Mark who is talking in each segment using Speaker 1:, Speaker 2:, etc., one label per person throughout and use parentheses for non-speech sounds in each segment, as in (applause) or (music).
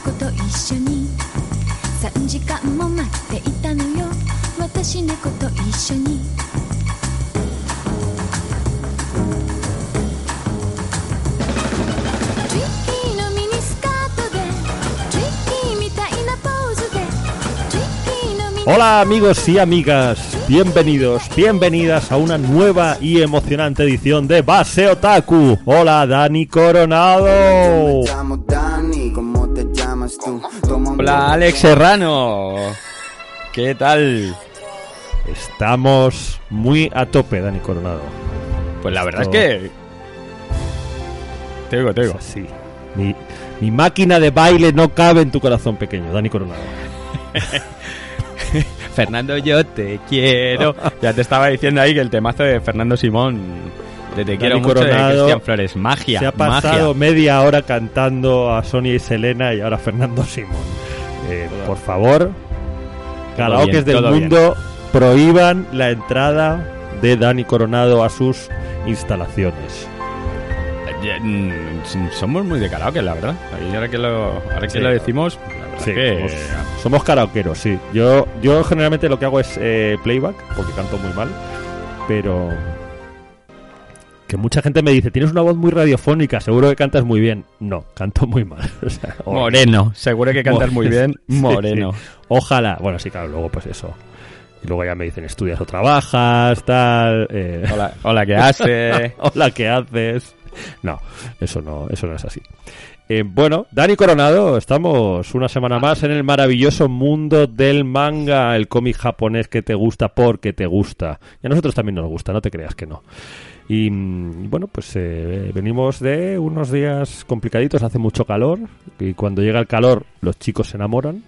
Speaker 1: 子と一緒に。3時間も待っていたのよ。私猫と一緒に。
Speaker 2: Hola amigos y amigas, bienvenidos, bienvenidas a una nueva y emocionante edición de Base Otaku. Hola Dani Coronado.
Speaker 3: Hola Alex Serrano. ¿Qué tal?
Speaker 2: Estamos muy a tope, Dani Coronado.
Speaker 3: Pues la verdad
Speaker 2: Esto-
Speaker 3: es que... Te oigo, te oigo.
Speaker 2: así. Mi, mi máquina de baile no cabe en tu corazón pequeño, Dani Coronado. (laughs)
Speaker 3: Fernando, yo te quiero. ya te estaba diciendo ahí que el temazo de Fernando Simón, de Te quiero mucho, de
Speaker 2: Coronado
Speaker 3: Cristian Flores. Magia,
Speaker 2: Se ha pasado
Speaker 3: magia.
Speaker 2: media hora cantando a Sonia y Selena y ahora Fernando Simón. Eh, por favor, karaokes del
Speaker 3: bien.
Speaker 2: mundo prohíban la entrada de Dani Coronado a sus instalaciones.
Speaker 3: Ya, mm, Somos muy de karaoke, la verdad. Y ahora que lo, ahora que
Speaker 2: Sí.
Speaker 3: lo decimos, la verdad
Speaker 2: Sí,
Speaker 3: que...
Speaker 2: somos, somos karaokeros, sí. Yo, yo generalmente lo que hago es eh, playback, porque canto muy mal, pero que mucha gente me dice, tienes una voz muy radiofónica, seguro que cantas muy bien. No, canto muy mal. (laughs) O sea, o-
Speaker 3: Moreno, (laughs) seguro que cantas muy bien. (laughs) Moreno.
Speaker 2: sí. Ojalá. Bueno, sí, claro, luego pues eso. Y luego ya me dicen, estudias o trabajas, tal. eh,
Speaker 3: Hola, hola, ¿qué hace?
Speaker 2: Hola, ¿qué haces? No, eso no, eso no es así. Eh, bueno, Dani Coronado, estamos una semana más en el maravilloso mundo del manga, el cómic japonés que te gusta porque te gusta. Y a nosotros también nos gusta, no te creas que no. Y mm, bueno, pues eh, venimos de unos días complicaditos, hace mucho calor, y cuando llega el calor los chicos se enamoran.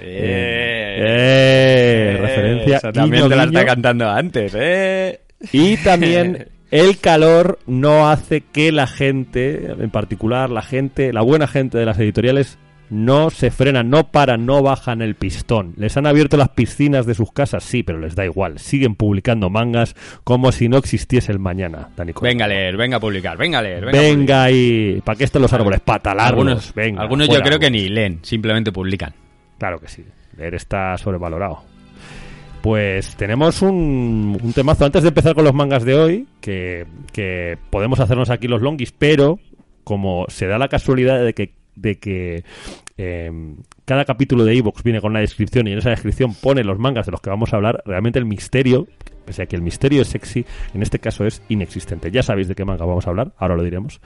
Speaker 3: Eh,
Speaker 2: Eh, referencia,
Speaker 3: Eso también
Speaker 2: guiño,
Speaker 3: te la
Speaker 2: guiño.
Speaker 3: está cantando antes, ¿eh?
Speaker 2: Y también (laughs) el calor no hace que la gente, en particular la gente, la buena gente de las editoriales, no se frenan, no paran, no bajan el pistón. Les han abierto las piscinas de sus casas, sí, pero les da igual. Siguen publicando mangas como si no existiese el mañana, Dani.
Speaker 3: Venga a leer, venga a publicar, venga a leer. Venga, a
Speaker 2: Venga ahí. ¿Para qué están los árboles? Para talarlos.
Speaker 3: Algunos,
Speaker 2: Venga,
Speaker 3: algunos yo creo que ni leen, simplemente publican.
Speaker 2: Claro que sí. Leer está sobrevalorado. Pues tenemos un, un temazo antes de empezar con los mangas de hoy, que, que podemos hacernos aquí los longis, pero como se da la casualidad de que, de que eh, cada capítulo de Evox viene con una descripción y en esa descripción pone los mangas de los que vamos a hablar, realmente el misterio, pese a que el misterio es sexy, en este caso es inexistente. Ya sabéis de qué manga vamos a hablar, ahora lo diremos.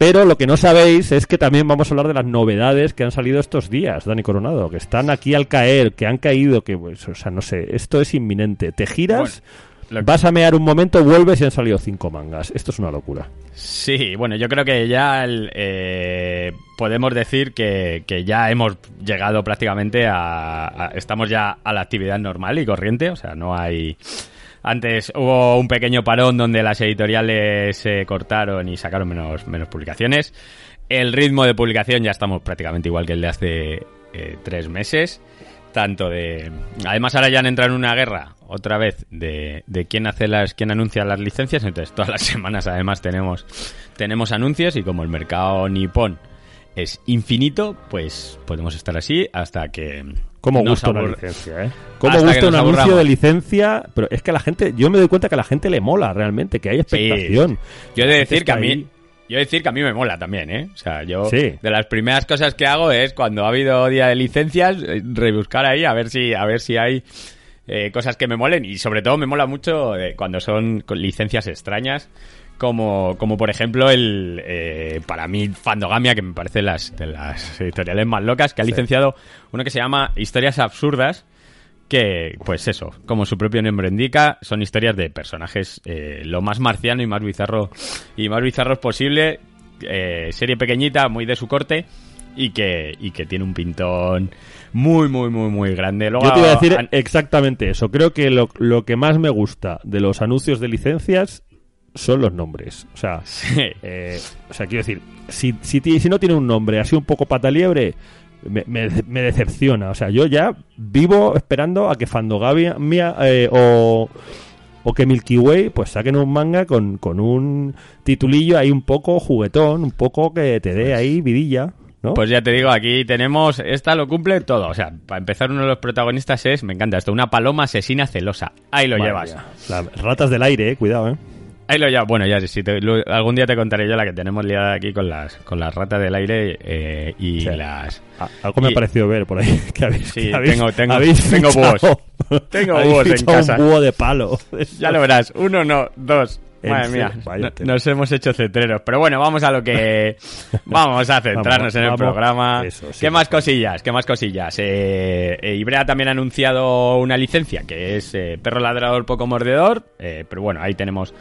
Speaker 2: Pero lo que no sabéis es que también vamos a hablar de las novedades que han salido estos días, Dani Coronado, que están aquí al caer, que han caído, que, pues, o sea, no sé, esto es inminente. Te giras,
Speaker 3: Lo-
Speaker 2: vas a mear un momento, vuelves y han salido cinco mangas. Esto es una locura.
Speaker 3: Sí, bueno, yo creo que ya el, eh, podemos decir que, que ya hemos llegado prácticamente a, a- Estamos ya a la actividad normal y corriente, o sea, no hay... Antes hubo un pequeño parón donde las editoriales se cortaron y sacaron menos, menos publicaciones. El ritmo de publicación ya estamos prácticamente igual que el de hace eh, tres meses. Tanto de. Además, ahora ya han entrado en una guerra, otra vez, de, de quién hace las, quién anuncia las licencias. Entonces, todas las (laughs) semanas, además, tenemos, tenemos anuncios y como el mercado nipón es infinito, pues podemos estar así hasta que.
Speaker 2: ¿Cómo
Speaker 3: nos
Speaker 2: gusta una licencia, eh? ¿Cómo
Speaker 3: Hasta que
Speaker 2: gusta un anuncio de licencia? Pero es que a la gente, yo me doy cuenta que a la gente le mola realmente, que hay expectación.
Speaker 3: Yo he de decir que a mí. Yo decir que a mí me mola también, ¿eh? O sea, yo
Speaker 2: Sí.
Speaker 3: de las primeras cosas que hago es cuando ha habido día de licencias, eh, rebuscar ahí a ver si a ver si hay eh, cosas que me molen y sobre todo me mola mucho eh, cuando son licencias extrañas como, como por ejemplo el eh, para mí Fandogamia que me parece las de las editoriales más locas que ha licenciado uno que se llama Historias absurdas que, pues eso, como su propio nombre indica, son historias de personajes eh, lo más marciano y más bizarro y más bizarros posible, eh, serie pequeñita, muy de su corte y que, y que tiene un pintón muy, muy, muy, muy grande. Luego,
Speaker 2: Yo te iba a decir exactamente eso. Creo que lo, lo que más me gusta de los anuncios de licencias son los nombres. O sea,
Speaker 3: Sí.
Speaker 2: eh, o sea quiero decir, si, si, si no tiene un nombre así un poco pataliebre, me, me, me decepciona. O sea, yo ya vivo esperando a que Fandogamia mía, eh, o, o que Milky Way pues saquen un manga con, con un titulillo ahí un poco juguetón, un poco que te dé ahí vidilla. ¿no?
Speaker 3: Pues ya te digo, aquí tenemos, esta lo cumple todo. O sea, para empezar, uno de los protagonistas es, me encanta esto, una paloma asesina celosa. Ahí lo
Speaker 2: Madre
Speaker 3: llevas.
Speaker 2: Las ratas del aire, eh, cuidado, ¿eh?
Speaker 3: Ahí lo llevas. Bueno, ya si te- lo- algún día te contaré yo la que tenemos liada aquí con las, con las ratas del aire eh, y
Speaker 2: Sí.
Speaker 3: las...
Speaker 2: Ah, Algo me ha parecido ver por ahí. (laughs) Que habéis,
Speaker 3: Sí,
Speaker 2: que habéis-
Speaker 3: tengo- tengo-
Speaker 2: habéis (laughs)
Speaker 3: tengo
Speaker 2: fichado- (laughs)
Speaker 3: Tengo búhos en casa.
Speaker 2: un búho de palo.
Speaker 3: Ya lo verás, uno no, dos. Madre mía, no- nos hemos hecho cetreros. Pero bueno, vamos a lo que... vamos a centrarnos
Speaker 2: Vamos,
Speaker 3: en el
Speaker 2: vamos.
Speaker 3: programa.
Speaker 2: Eso, sí,
Speaker 3: ¿Qué más cosillas? ¿Qué más cosillas? Eh, eh, Ibrea también ha anunciado una licencia que es eh, Perro Ladrador Poco Mordedor. pero bueno, ahí tenemos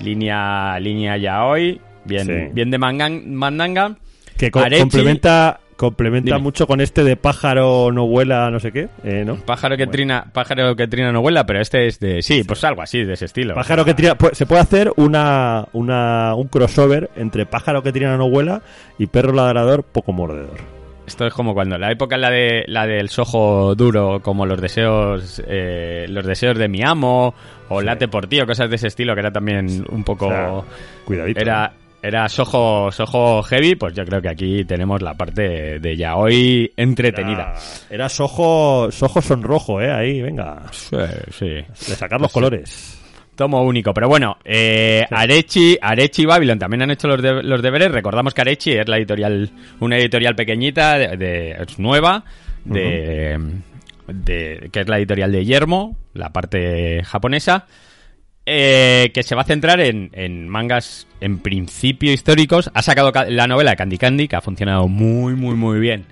Speaker 3: línea, línea ya hoy. Bien,
Speaker 2: Sí.
Speaker 3: bien de mangan- mandanga.
Speaker 2: Que co-
Speaker 3: Arechi-
Speaker 2: complementa, complementa
Speaker 3: Dime.
Speaker 2: mucho con este de pájaro no vuela, no sé qué, eh, ¿no?
Speaker 3: Pájaro que trina, pájaro que trina no vuela, pero este es de... Sí, pues algo así, de ese estilo.
Speaker 2: Pájaro que trina, pu- se puede hacer una, una, un crossover entre pájaro que trina no vuela y perro ladrador poco mordedor.
Speaker 3: Esto es como cuando la época la de la del sojo duro, como los deseos, eh, los deseos de mi amo o late por ti o cosas de ese estilo que era también un poco
Speaker 2: O sea, cuidadito.
Speaker 3: era era sojo sojo heavy, pues yo creo que aquí tenemos la parte de ya hoy entretenida.
Speaker 2: Era, era sojo, sojo sonrojo, eh, ahí, venga.
Speaker 3: Sí, sí.
Speaker 2: De sacar los colores.
Speaker 3: Tomo único. Pero bueno, eh, Arechi, Arechi y Babylon también han hecho los, de- los deberes. Recordamos que Arechi es la editorial, una editorial pequeñita, de, de- es nueva, de, de- que es la editorial de Yermo, la parte japonesa, eh, que se va a centrar en, en mangas en principio históricos. Ha sacado ca- la novela Candy Candy, que ha funcionado muy, muy, muy bien.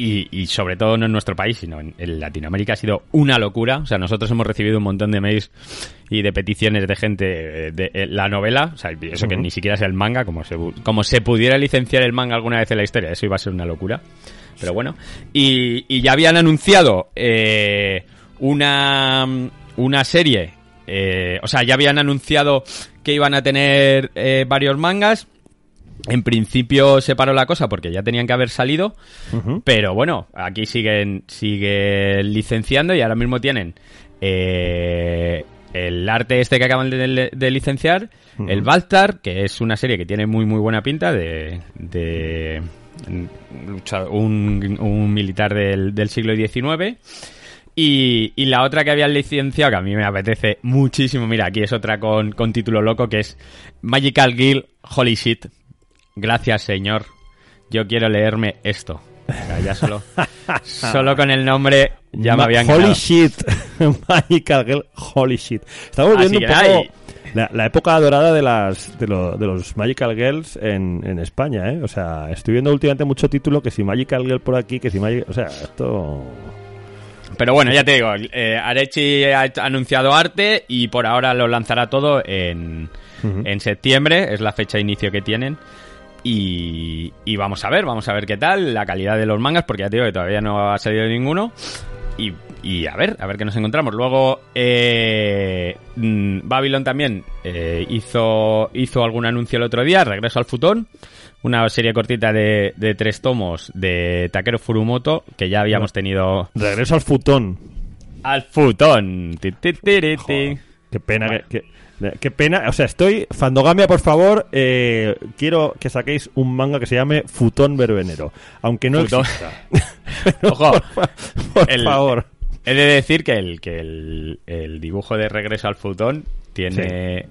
Speaker 3: Y, y sobre todo no en nuestro país, sino en, en Latinoamérica ha sido una locura. O sea, nosotros hemos recibido un montón de mails y de peticiones de gente eh, de, eh, la novela, o sea, eso que ni siquiera es el manga, como se, como se pudiera licenciar el manga alguna vez en la historia, eso iba a ser una locura. Pero bueno, y, y ya habían anunciado eh, una, una serie, eh, o sea, ya habían anunciado que iban a tener eh, varios mangas. En principio se paró la cosa porque ya tenían que haber salido, pero bueno, aquí siguen, siguen licenciando y ahora mismo tienen eh, el arte este que acaban de, de licenciar, el Baltar, que es una serie que tiene muy muy buena pinta de, de un, un militar del, del siglo XIX. Y, y la otra que habían licenciado, que a mí me apetece muchísimo, mira, aquí es otra con, con título loco, que es Magical Girl Holy Shit. Gracias, señor. Yo quiero leerme esto. O sea, ya solo, (laughs) solo con el nombre ya me habían
Speaker 2: Holy
Speaker 3: ganado.
Speaker 2: shit. (laughs) Magical Girl, holy shit. Estamos
Speaker 3: Así
Speaker 2: viendo un poco la, la época dorada de las de, lo- de los Magical Girls en, en España, ¿eh? O sea, estoy viendo últimamente mucho título que si Magical Girl por aquí, que si Magic... O sea, esto...
Speaker 3: Pero bueno, ya te digo, eh, Arechi ha anunciado arte y por ahora lo lanzará todo en, en septiembre, es la fecha de inicio que tienen. Y, y vamos a ver, vamos a ver qué tal, la calidad de los mangas, porque ya te digo que todavía no ha salido ninguno. Y, y a ver, a ver qué nos encontramos. Luego, eh, mm, Babylon también eh, hizo, hizo algún anuncio el otro día, Regreso al Futón, una serie cortita de, de tres tomos de Takeru Furumoto, que ya habíamos tenido
Speaker 2: Regreso al futón.
Speaker 3: al futón.
Speaker 2: Joder, qué pena que... que- Qué pena, o sea, estoy. Fandogamia, por favor, eh, quiero que saquéis un manga que se llame Futón Verbenero. Aunque no
Speaker 3: Futón.
Speaker 2: exista. (laughs)
Speaker 3: Ojo,
Speaker 2: Por
Speaker 3: el-
Speaker 2: favor.
Speaker 3: he de decir que el, que el, el dibujo de Regreso al futón tiene,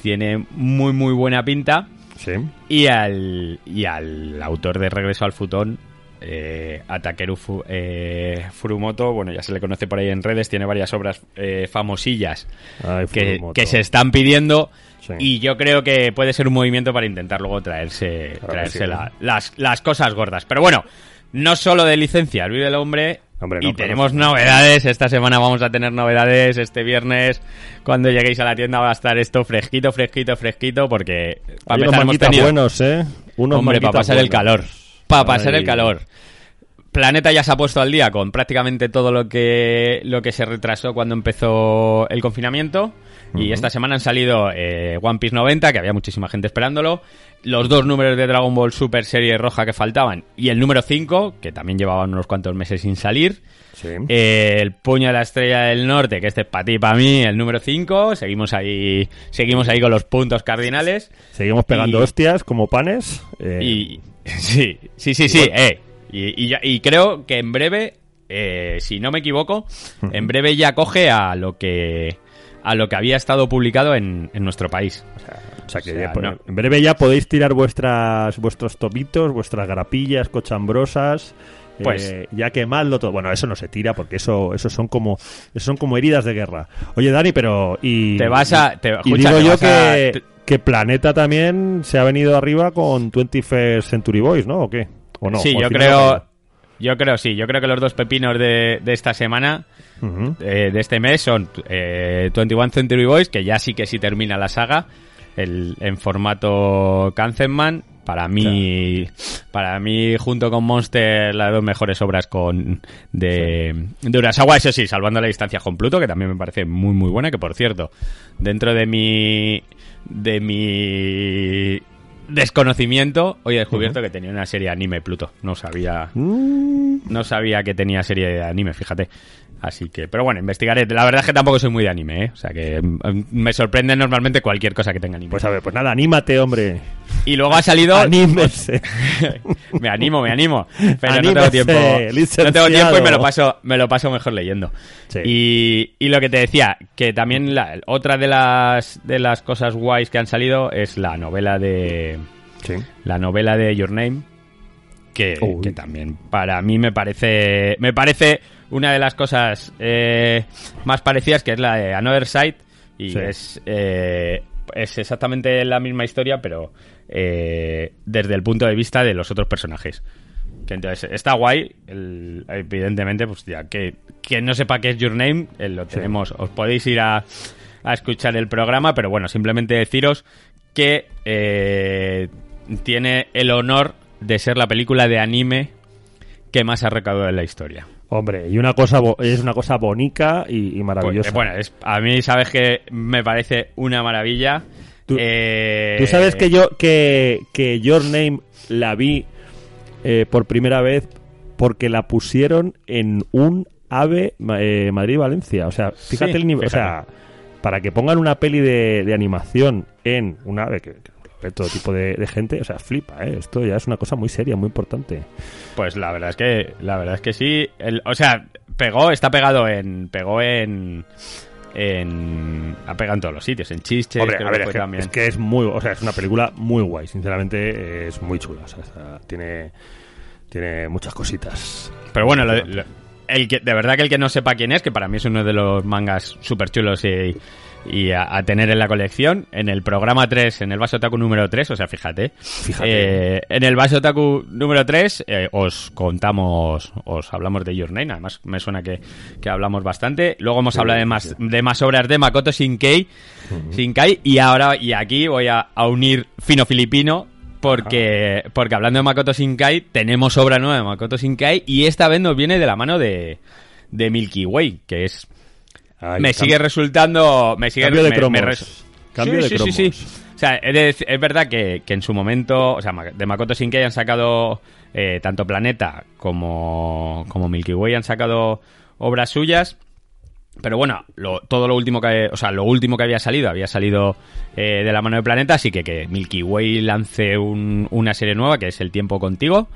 Speaker 3: tiene muy, muy buena pinta.
Speaker 2: Sí.
Speaker 3: Y al, y al autor de Regreso al futón, eh, a Takeru Fu- eh, Furumoto, bueno, ya se le conoce por ahí en redes, tiene varias obras eh, famosillas
Speaker 2: Ay,
Speaker 3: que, se están pidiendo.
Speaker 2: Sí.
Speaker 3: Y yo creo que puede ser un movimiento para intentar luego traerse,
Speaker 2: Claro
Speaker 3: traerse
Speaker 2: sí.
Speaker 3: la- las, las cosas gordas. Pero bueno, no solo de licencias vive el hombre.
Speaker 2: Hombre, no,
Speaker 3: y tenemos novedades. Esta semana vamos a tener novedades. Este viernes, cuando lleguéis a la tienda, va a estar esto fresquito, fresquito, fresquito. Porque para
Speaker 2: Hay unos
Speaker 3: tenido.
Speaker 2: buenos, ¿eh? Unos
Speaker 3: Hombre, para pasar el calor. Para pasar el calor. Planeta ya se ha puesto al día con prácticamente todo lo que, lo que se retrasó cuando empezó el confinamiento. Y esta semana han salido eh, One Piece 90, que había muchísima gente esperándolo. Los dos números de Dragon Ball Super Serie Roja que faltaban. Y el número 5, que también llevaban unos cuantos meses sin salir.
Speaker 2: Sí.
Speaker 3: Eh, el puño de la estrella del norte, que este es para ti y para mí, el número 5. Seguimos ahí, seguimos ahí con los puntos cardinales.
Speaker 2: Seguimos pegando
Speaker 3: y-
Speaker 2: hostias como panes. eh,
Speaker 3: Y (laughs) Sí, sí, sí, sí. eh. Y, y ya- y creo que en breve, eh, si no me equivoco, (laughs) en breve ya coge a lo que a lo que había estado publicado en, en nuestro país.
Speaker 2: O sea que
Speaker 3: O sea,
Speaker 2: ya po-
Speaker 3: no.
Speaker 2: en breve ya podéis tirar vuestras vuestros tomitos, vuestras garapillas cochambrosas.
Speaker 3: Pues-
Speaker 2: eh, ya quemadlo todo. Bueno, eso no se tira porque eso, eso son como eso son como heridas de guerra. Oye, Dani, pero y
Speaker 3: Te vas a- te- escucha,
Speaker 2: digo
Speaker 3: te
Speaker 2: yo
Speaker 3: vas a-
Speaker 2: que,
Speaker 3: te-
Speaker 2: que Planeta también se ha venido arriba con 21st Century Boys, ¿no? ¿O qué? ¿O no?
Speaker 3: sí,
Speaker 2: ¿O al
Speaker 3: yo creo, yo creo sí, yo creo que los dos pepinos de, de esta semana, eh, de este mes, son eh, 21 Century Boys, que ya sí que sí termina la saga, el, en formato Kanzenman. Para mí, para mí, junto con Monster, las dos mejores obras con de, de Urasawa, eso sí, salvando la distancia con Pluto, que también me parece muy muy buena, que por cierto, dentro de mi de mi desconocimiento, hoy he descubierto que tenía una serie de anime Pluto. No sabía,
Speaker 2: Mm,
Speaker 3: no sabía que tenía serie de anime, fíjate. Así que, pero bueno, investigaré. La verdad es que tampoco soy muy de anime, ¿eh? O sea que mm, me sorprende normalmente cualquier cosa que tenga anime.
Speaker 2: Pues a ver, pues nada, anímate, hombre.
Speaker 3: y luego ha salido...
Speaker 2: Anímese. (laughs)
Speaker 3: me animo, me animo. Pero no tengo tiempo. No tengo
Speaker 2: licenciado.
Speaker 3: tiempo y me lo paso, me lo paso mejor leyendo.
Speaker 2: Sí.
Speaker 3: Y, y lo que te decía, que también la- otra de las de las cosas guays que han salido es la novela de
Speaker 2: Sí.
Speaker 3: la novela de Your Name. Que, que también para mí me parece me parece una de las cosas eh, más parecidas que es la de Another Side y
Speaker 2: Sí.
Speaker 3: es eh, es exactamente la misma historia pero eh, desde el punto de vista de los otros personajes que entonces está guay el- evidentemente pues ya que que no sepa qué es Your Name eh, lo tenemos os podéis ir a, a escuchar el programa pero bueno simplemente deciros que eh, tiene el honor de ser la película de anime que más ha recaudado en la historia.
Speaker 2: Hombre, y una cosa es una cosa bonica y, y maravillosa.
Speaker 3: Pues, bueno, es, a mí sabes que me parece una maravilla.
Speaker 2: Tú-
Speaker 3: Eh,
Speaker 2: Tú sabes que yo que, que Your Name la vi eh, por primera vez porque la pusieron en un AVE eh, Madrid-Valencia. O sea, fíjate
Speaker 3: Sí,
Speaker 2: el nivel. O sea, para que pongan una peli de, de animación en un AVE que, que ve todo tipo de, de gente, o sea, flipa, ¿eh? Esto ya es una cosa muy seria, muy importante.
Speaker 3: Pues la verdad es que la verdad es que sí. El- o sea, pegó, está pegado en pegó en en ha pegado en todos los sitios, en chistes,
Speaker 2: Hombre,
Speaker 3: creo
Speaker 2: a ver,
Speaker 3: que
Speaker 2: es
Speaker 3: fue también.
Speaker 2: es que es muy, o sea, es una película muy guay, sinceramente es muy chula, o sea, está- tiene tiene muchas cositas.
Speaker 3: Pero bueno, lo- lo- el que, de verdad que el que no sepa quién es, que para mí es uno de los mangas súper chulos y, y a, a tener en la colección, en el programa 3, en el Vaso Otaku número 3, o sea, fíjate,
Speaker 2: Fíjate.
Speaker 3: eh, en el Vaso Otaku número 3 eh, os contamos, os hablamos de Your Name, además me suena que, que hablamos bastante. Luego hemos hablado de más, de más obras de Makoto Shinkai, Shinkai y ahora, y aquí voy a, a unir fino filipino, porque, porque hablando de Makoto Shinkai, tenemos obra nueva de Makoto Shinkai y esta vez nos viene de la mano de, de Milky Way, que es...
Speaker 2: Ay,
Speaker 3: me sigue resultando... Me sigue,
Speaker 2: Cambio de
Speaker 3: me- me
Speaker 2: cromos.
Speaker 3: res-
Speaker 2: Cambio
Speaker 3: Sí,
Speaker 2: de
Speaker 3: sí, sí,
Speaker 2: cromos.
Speaker 3: sí. O sea, es verdad que, que en su momento, o sea, de Makoto Shinkai han sacado eh, tanto Planeta como, como Milky Way han sacado obras suyas. Pero bueno, lo- todo lo último que, o sea, lo último que había salido había salido eh, de la mano de Planeta, así que que Milky Way lance un- una serie nueva que es El tiempo contigo,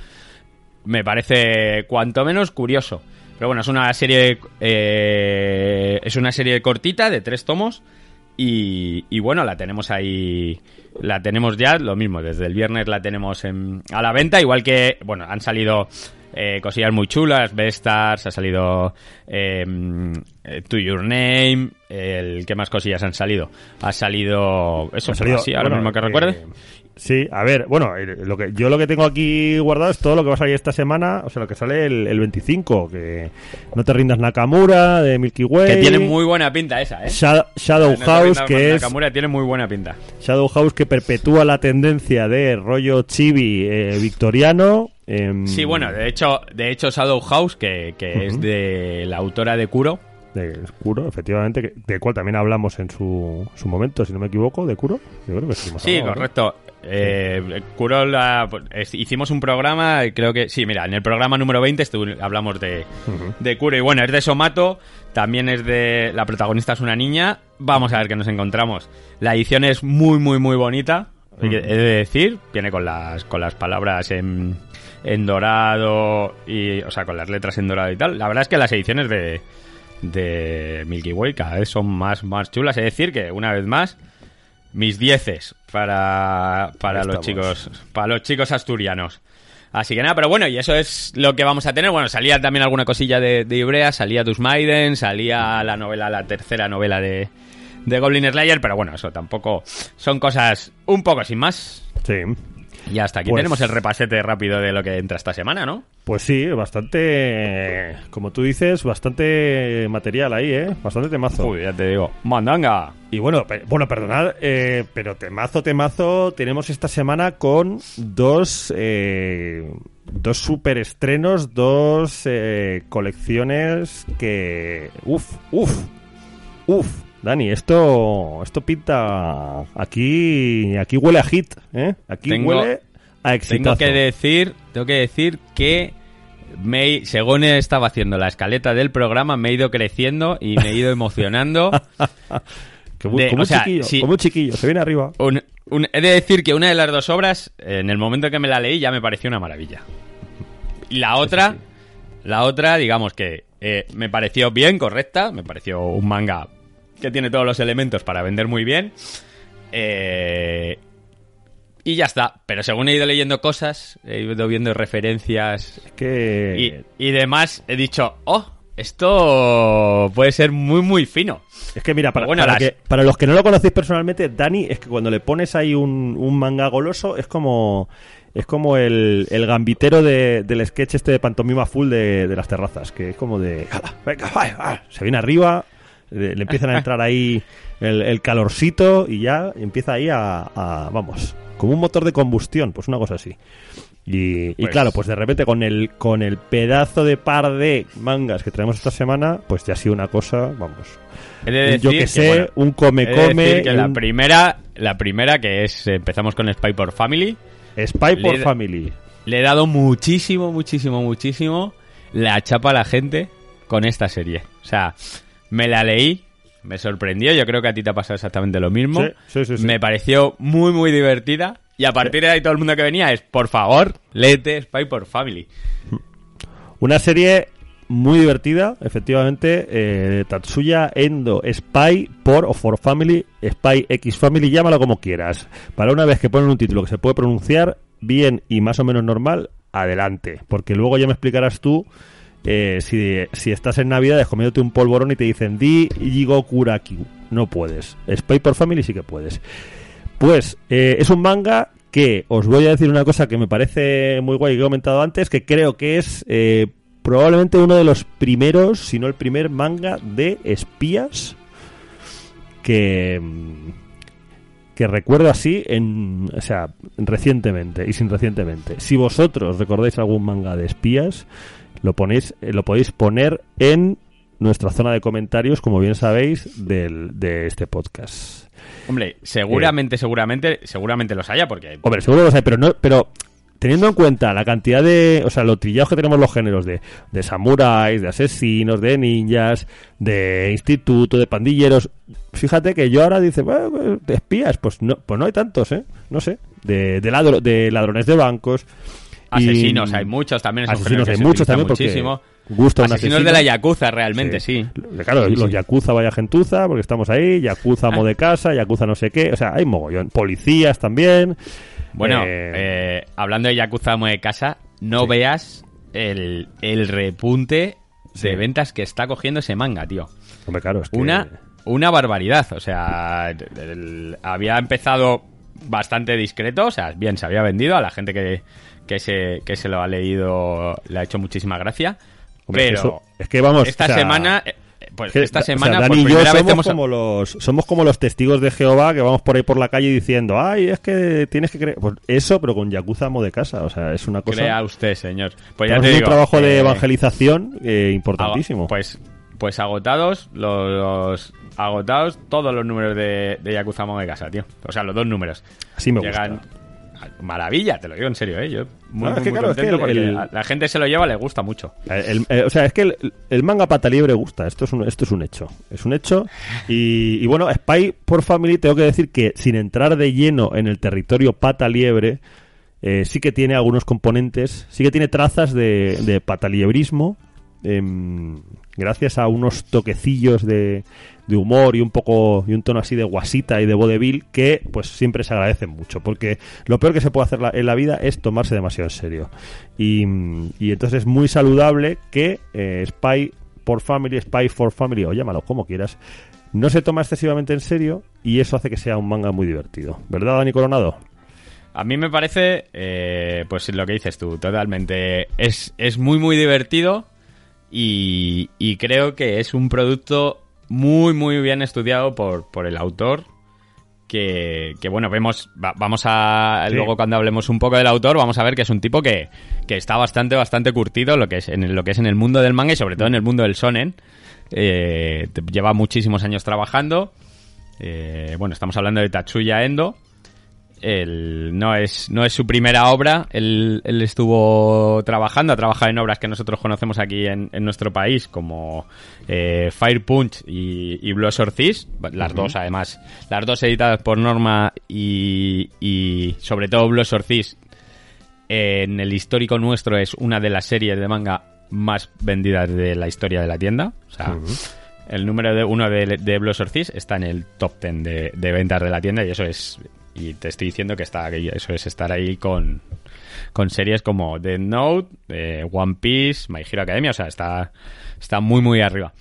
Speaker 3: me parece cuanto menos curioso. Pero bueno, es una serie eh, es una serie cortita de tres tomos y, y bueno, la tenemos ahí, la tenemos ya, lo mismo, desde el viernes la tenemos en- a la venta, igual que, bueno, han salido eh, cosillas muy chulas, Bestars, ha salido eh, eh, To Your Name, el ¿qué más cosillas han salido? Ha salido, eso,
Speaker 2: Ha salido-
Speaker 3: así, ahora
Speaker 2: bueno,
Speaker 3: mismo que
Speaker 2: eh,
Speaker 3: recuerde.
Speaker 2: Sí, a ver, bueno, lo que yo lo que tengo aquí guardado es todo lo que va a salir esta semana, o sea, lo que sale el, el 25, que No te rindas Nakamura, de Milky Way.
Speaker 3: Que tiene muy buena pinta esa, ¿eh?
Speaker 2: Sha- Shadow
Speaker 3: No te
Speaker 2: House, que es
Speaker 3: Nakamura tiene muy buena pinta.
Speaker 2: Shadow House que perpetúa la tendencia de rollo chibi eh, victoriano. em,
Speaker 3: Sí, bueno, de hecho, de hecho Shadow House, que, que es de la autora de Kuro,
Speaker 2: de Kuro, efectivamente, de cual también hablamos en su, su momento, si no me equivoco, de Kuro. Yo creo que sí.
Speaker 3: correcto. Eh, hicimos un programa, creo que sí, mira, en el programa número 20 estu- hablamos de, de Kuro y bueno, es de Somato, también es de la protagonista es una niña. Vamos a ver qué nos encontramos. La edición es muy muy muy bonita. He de- he de decir, viene con las, con las palabras en, en dorado y, o sea, con las letras en dorado y tal. La verdad es que las ediciones de, de Milky Way cada vez son más, más chulas. Es decir, que una vez más, mis dieces para, para
Speaker 2: Ahí
Speaker 3: los
Speaker 2: estamos.
Speaker 3: chicos, para los chicos asturianos. Así que nada, pero bueno, y eso es lo que vamos a tener. Bueno, salía también alguna cosilla de, de Ibrea, salía Dus Maiden, salía la novela, la tercera novela de, de Goblin Slayer, pero bueno, eso tampoco son cosas un poco sin más.
Speaker 2: Sí.
Speaker 3: Y hasta aquí
Speaker 2: Pues-
Speaker 3: tenemos el repasete rápido de lo que entra esta semana, ¿no?
Speaker 2: Pues sí, bastante, como tú dices, bastante material ahí, ¿eh? Bastante temazo.
Speaker 3: Uy, ya te digo, mandanga.
Speaker 2: Y bueno, pe- bueno, perdonad, eh, pero temazo, temazo, tenemos esta semana con dos, eh, dos superestrenos, dos eh, colecciones que, uf, uf, uf, Dani, esto, esto pinta, aquí, aquí huele a hit, ¿eh? Aquí
Speaker 3: Tengo-
Speaker 2: huele a exitazo.
Speaker 3: Tengo que decir, tengo que decir que me, según estaba haciendo la escaleta del programa, me he ido creciendo y me he ido emocionando. (laughs) De-
Speaker 2: como,
Speaker 3: o sea,
Speaker 2: chiquillo, como se viene arriba.
Speaker 3: Un- un- he de decir que una de las dos obras, en el momento que me la leí, ya me pareció una maravilla. Y la otra, la otra, digamos que eh, me pareció bien, correcta, me pareció un manga que tiene todos los elementos para vender muy bien. Eh, y ya está. Pero según he ido leyendo cosas, he ido viendo referencias
Speaker 2: Que...
Speaker 3: y, y demás, he dicho, oh, esto puede ser muy, muy fino.
Speaker 2: Es que mira, para,
Speaker 3: bueno,
Speaker 2: para
Speaker 3: las-
Speaker 2: que- para los que no lo conocéis personalmente, Dani, es que cuando le pones ahí un, un manga goloso, es como es como el, el gambitero de- del sketch este de pantomima full de, de las terrazas, que es como de, "Hala, venga, va, va", se viene arriba, le, empiezan a entrar ahí el, el calorcito y ya empieza ahí a, a- vamos, como un motor de combustión, pues una cosa así. Y, y
Speaker 3: Pues-
Speaker 2: claro, pues de repente con el con el pedazo de par de mangas que tenemos esta semana, pues ya ha sido una cosa, vamos,
Speaker 3: de
Speaker 2: yo que sé,
Speaker 3: bueno,
Speaker 2: un come
Speaker 3: He de
Speaker 2: come,
Speaker 3: decir que la primera, la primera que es empezamos con Spy por Family,
Speaker 2: Spy por Family.
Speaker 3: le he dado muchísimo, muchísimo, muchísimo la chapa a la gente con esta serie. O sea, me la leí, me sorprendió, yo creo que a ti te ha pasado exactamente lo mismo.
Speaker 2: Sí, sí, sí, sí.
Speaker 3: Me pareció muy, muy divertida. Y a partir de ahí todo el mundo que venía es, por favor, léete Spy por Family.
Speaker 2: Una serie muy divertida, efectivamente, eh, Tatsuya Endo, Spy por o for Family, Spy X Family, llámalo como quieras. Para una vez que ponen un título que se puede pronunciar bien y más o menos normal, adelante. Porque luego ya me explicarás tú eh, si, estás en Navidad comiéndote un polvorón y te dicen Di Yigo Kurakiu. No puedes. Spy por Family sí que puedes. Pues eh, es un manga que os voy a decir una cosa que me parece muy guay que he comentado antes, que creo que es eh, probablemente uno de los primeros, si no el primer manga de espías que que recuerdo así en, o sea, recientemente y sin recientemente. Si vosotros recordáis algún manga de espías, lo ponéis, eh, lo podéis poner en nuestra zona de comentarios, como bien sabéis, del, de este podcast.
Speaker 3: Hombre, seguramente, seguramente, seguramente los haya porque...
Speaker 2: Hombre, seguro los hay, pero no, pero teniendo en cuenta la cantidad de, o sea, lo trillados que tenemos los géneros de, de samuráis, de asesinos, de ninjas, de instituto, de pandilleros, fíjate que yo ahora dice, bueno, pues, de espías, pues no, pues no hay tantos, ¿eh? No sé, de, de, ladro- de ladrones de bancos. Y-
Speaker 3: Asesinos hay muchos también.
Speaker 2: Asesinos hay muchos también porque
Speaker 3: muchísimo.
Speaker 2: gusta un
Speaker 3: Asesinos
Speaker 2: asesino.
Speaker 3: de la Yakuza, realmente, sí.
Speaker 2: Claro,
Speaker 3: Sí,
Speaker 2: los. Yakuza vaya gentuza, porque estamos ahí, Yakuza amo de casa, Yakuza no sé qué, o sea, hay mogollón. Policías también.
Speaker 3: Bueno,
Speaker 2: Eh,
Speaker 3: eh, hablando de Yakuza Amo de Casa, no
Speaker 2: Sí.
Speaker 3: veas el, el repunte de ventas que está cogiendo ese manga, tío.
Speaker 2: Hombre, claro, es que-
Speaker 3: Una, una barbaridad. O sea, el- el- había empezado bastante discreto. O sea, bien, se había vendido a la gente que, que, se, que se lo ha leído, le ha hecho muchísima gracia.
Speaker 2: Hombre,
Speaker 3: pero
Speaker 2: eso- es que vamos,
Speaker 3: esta
Speaker 2: o sea,
Speaker 3: semana, pues
Speaker 2: que,
Speaker 3: esta
Speaker 2: o sea,
Speaker 3: semana
Speaker 2: Dani
Speaker 3: por
Speaker 2: y yo
Speaker 3: primera vez
Speaker 2: somos
Speaker 3: hemos...
Speaker 2: como los somos como los testigos de Jehová que vamos por ahí por la calle diciendo, "Ay, es que tienes que creer pues eso, pero con Yakuza de casa", o sea, es una cosa
Speaker 3: Crea usted, señor. Pues ya te digo,
Speaker 2: un trabajo de
Speaker 3: eh,
Speaker 2: evangelización eh, importantísimo.
Speaker 3: Pues, pues agotados los, los- agotados todos los números de, de Yakuza de Casa, tío. O sea, los dos números.
Speaker 2: Así me
Speaker 3: llegan,
Speaker 2: gusta.
Speaker 3: Maravilla, te lo digo en serio, ¿eh? Yo muy,
Speaker 2: No, es
Speaker 3: muy,
Speaker 2: que
Speaker 3: muy
Speaker 2: claro, es que
Speaker 3: contento
Speaker 2: el-
Speaker 3: porque
Speaker 2: el-
Speaker 3: la gente se lo lleva, le gusta mucho.
Speaker 2: El- eh, o sea, es que el, manga pata liebre gusta. Esto es un, esto es un hecho. Es un hecho. Y, y bueno, Spy por Family, tengo que decir que sin entrar de lleno en el territorio pata liebre, eh, sí que tiene algunos componentes, sí que tiene trazas de, de pataliebrismo, em, gracias a unos toquecillos de, de humor y un poco y un tono así de guasita y de vodevil que pues siempre se agradecen mucho porque lo peor que se puede hacer en la vida es tomarse demasiado en serio y, y entonces es muy saludable que eh, Spy por Family, Spy for Family o llámalo como quieras no se toma excesivamente en serio y eso hace que sea un manga muy divertido ¿verdad Dani Coronado?
Speaker 3: A mí me parece, eh, pues lo que dices tú, totalmente. Es, es muy, muy divertido y creo que es un producto muy, muy bien estudiado por, por el autor. Que, que, bueno, vemos, va- vamos a,
Speaker 2: Sí.
Speaker 3: luego cuando hablemos un poco del autor, vamos a ver que es un tipo que, que está bastante, bastante curtido lo que es en el- lo que es en el mundo del manga y sobre todo en el mundo del sonen. Eh, lleva muchísimos años trabajando. Eh, bueno, estamos hablando de Tatsuya Endo. El- no, es, no es su primera obra. Él, él estuvo trabajando, ha trabajado en obras que nosotros conocemos aquí en, en nuestro país, como eh, Fire Punch y, y Blood Ortiz. Las dos, además, las dos editadas por Norma y, y sobre todo Blood Ortiz. En el histórico nuestro es una de las series de manga más vendidas de la historia de la tienda. O sea, el número de uno de, de Blood Ortiz está en el top 10 de, de ventas de la tienda y eso es y te estoy diciendo que está que eso es estar ahí con con series como The Note, eh, One Piece, My Hero Academia, o sea, está está muy muy arriba.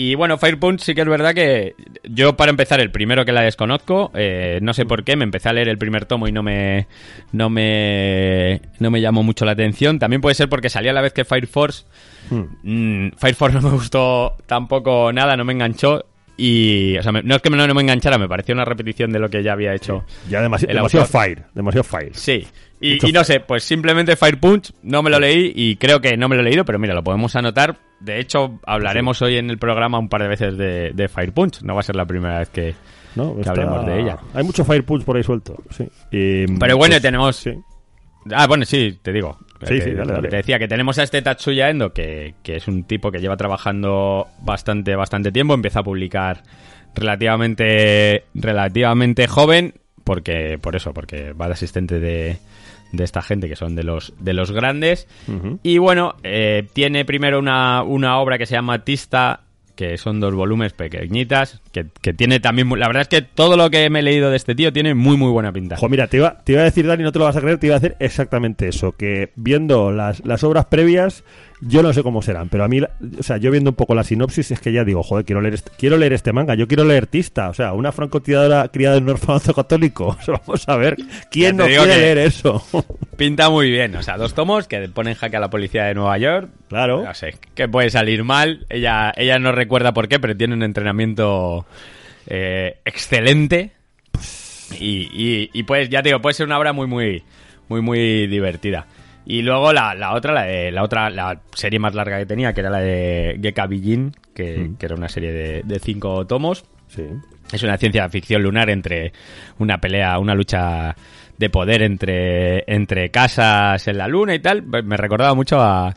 Speaker 3: Y bueno, Fire Punch sí que es verdad que yo para empezar el primero que la desconozco, eh, no sé por qué, me empecé a leer el primer tomo y no me no me no me llamó mucho la atención. También puede ser porque salía a la vez que Fire Force. Mm, Fire Force (laughs) no me gustó tampoco nada, no me enganchó y o sea, me- no es que no, no me enganchara, me pareció una repetición de lo que ya había hecho.
Speaker 2: ya demasi- demasiado
Speaker 3: autor.
Speaker 2: fire demasiado fire
Speaker 3: Sí. Y, no sé, pues simplemente Fire Punch no me lo leí y creo que no me lo he leído, pero mira, lo podemos anotar. De hecho, hablaremos hoy en el programa un par de veces de, de Fire Punch. No va a ser la primera vez que,
Speaker 2: ¿no?
Speaker 3: que
Speaker 2: Está-
Speaker 3: hablemos de ella.
Speaker 2: hay mucho fire punch por ahí suelto sí Y,
Speaker 3: Pero bueno,
Speaker 2: pues,
Speaker 3: tenemos...
Speaker 2: sí.
Speaker 3: Ah, bueno, sí, te digo.
Speaker 2: Sí, sí, dale, dale.
Speaker 3: Te decía que tenemos a este Tatsuya Endo, que, que es un tipo que lleva trabajando bastante, bastante tiempo. Empieza a publicar relativamente, relativamente joven, porque, por eso, porque va de asistente de, de esta gente que son de los, de los grandes. Y bueno, eh, tiene primero una, una obra que se llama Tista, que son dos volúmenes pequeñitas, que, que tiene también... La verdad es que todo lo que me he leído de este tío tiene muy, muy buena pinta.
Speaker 2: Jo, mira, te iba, te iba a decir, Dani, no te lo vas a creer, te iba a decir exactamente eso, que viendo las, las obras previas, yo no sé cómo serán, pero a mí, o sea, yo viendo un poco la sinopsis, es que ya digo, joder, quiero leer este, quiero leer este manga, yo quiero leer Tista, o sea, una francotiradora criada en un orfanato católico, (laughs) o sea, vamos a ver, ¿quién no quiere leer eso?
Speaker 3: Pinta muy bien, o sea, dos tomos que ponen jaque a la policía de Nueva York.
Speaker 2: claro,
Speaker 3: No sé, que puede salir mal. Ella, ella no recuerda por qué, pero tiene un entrenamiento eh, excelente. Y, y, y pues, ya te digo, puede ser una obra muy, muy, muy, muy divertida. Y luego la, la otra, la de la otra, la serie más larga que tenía, que era la de Geka Bijin, que, que era una serie de, de cinco tomos.
Speaker 2: sí.
Speaker 3: Es una ciencia ficción lunar entre una pelea, una lucha de poder entre, entre casas en la luna y tal. Me recordaba mucho a.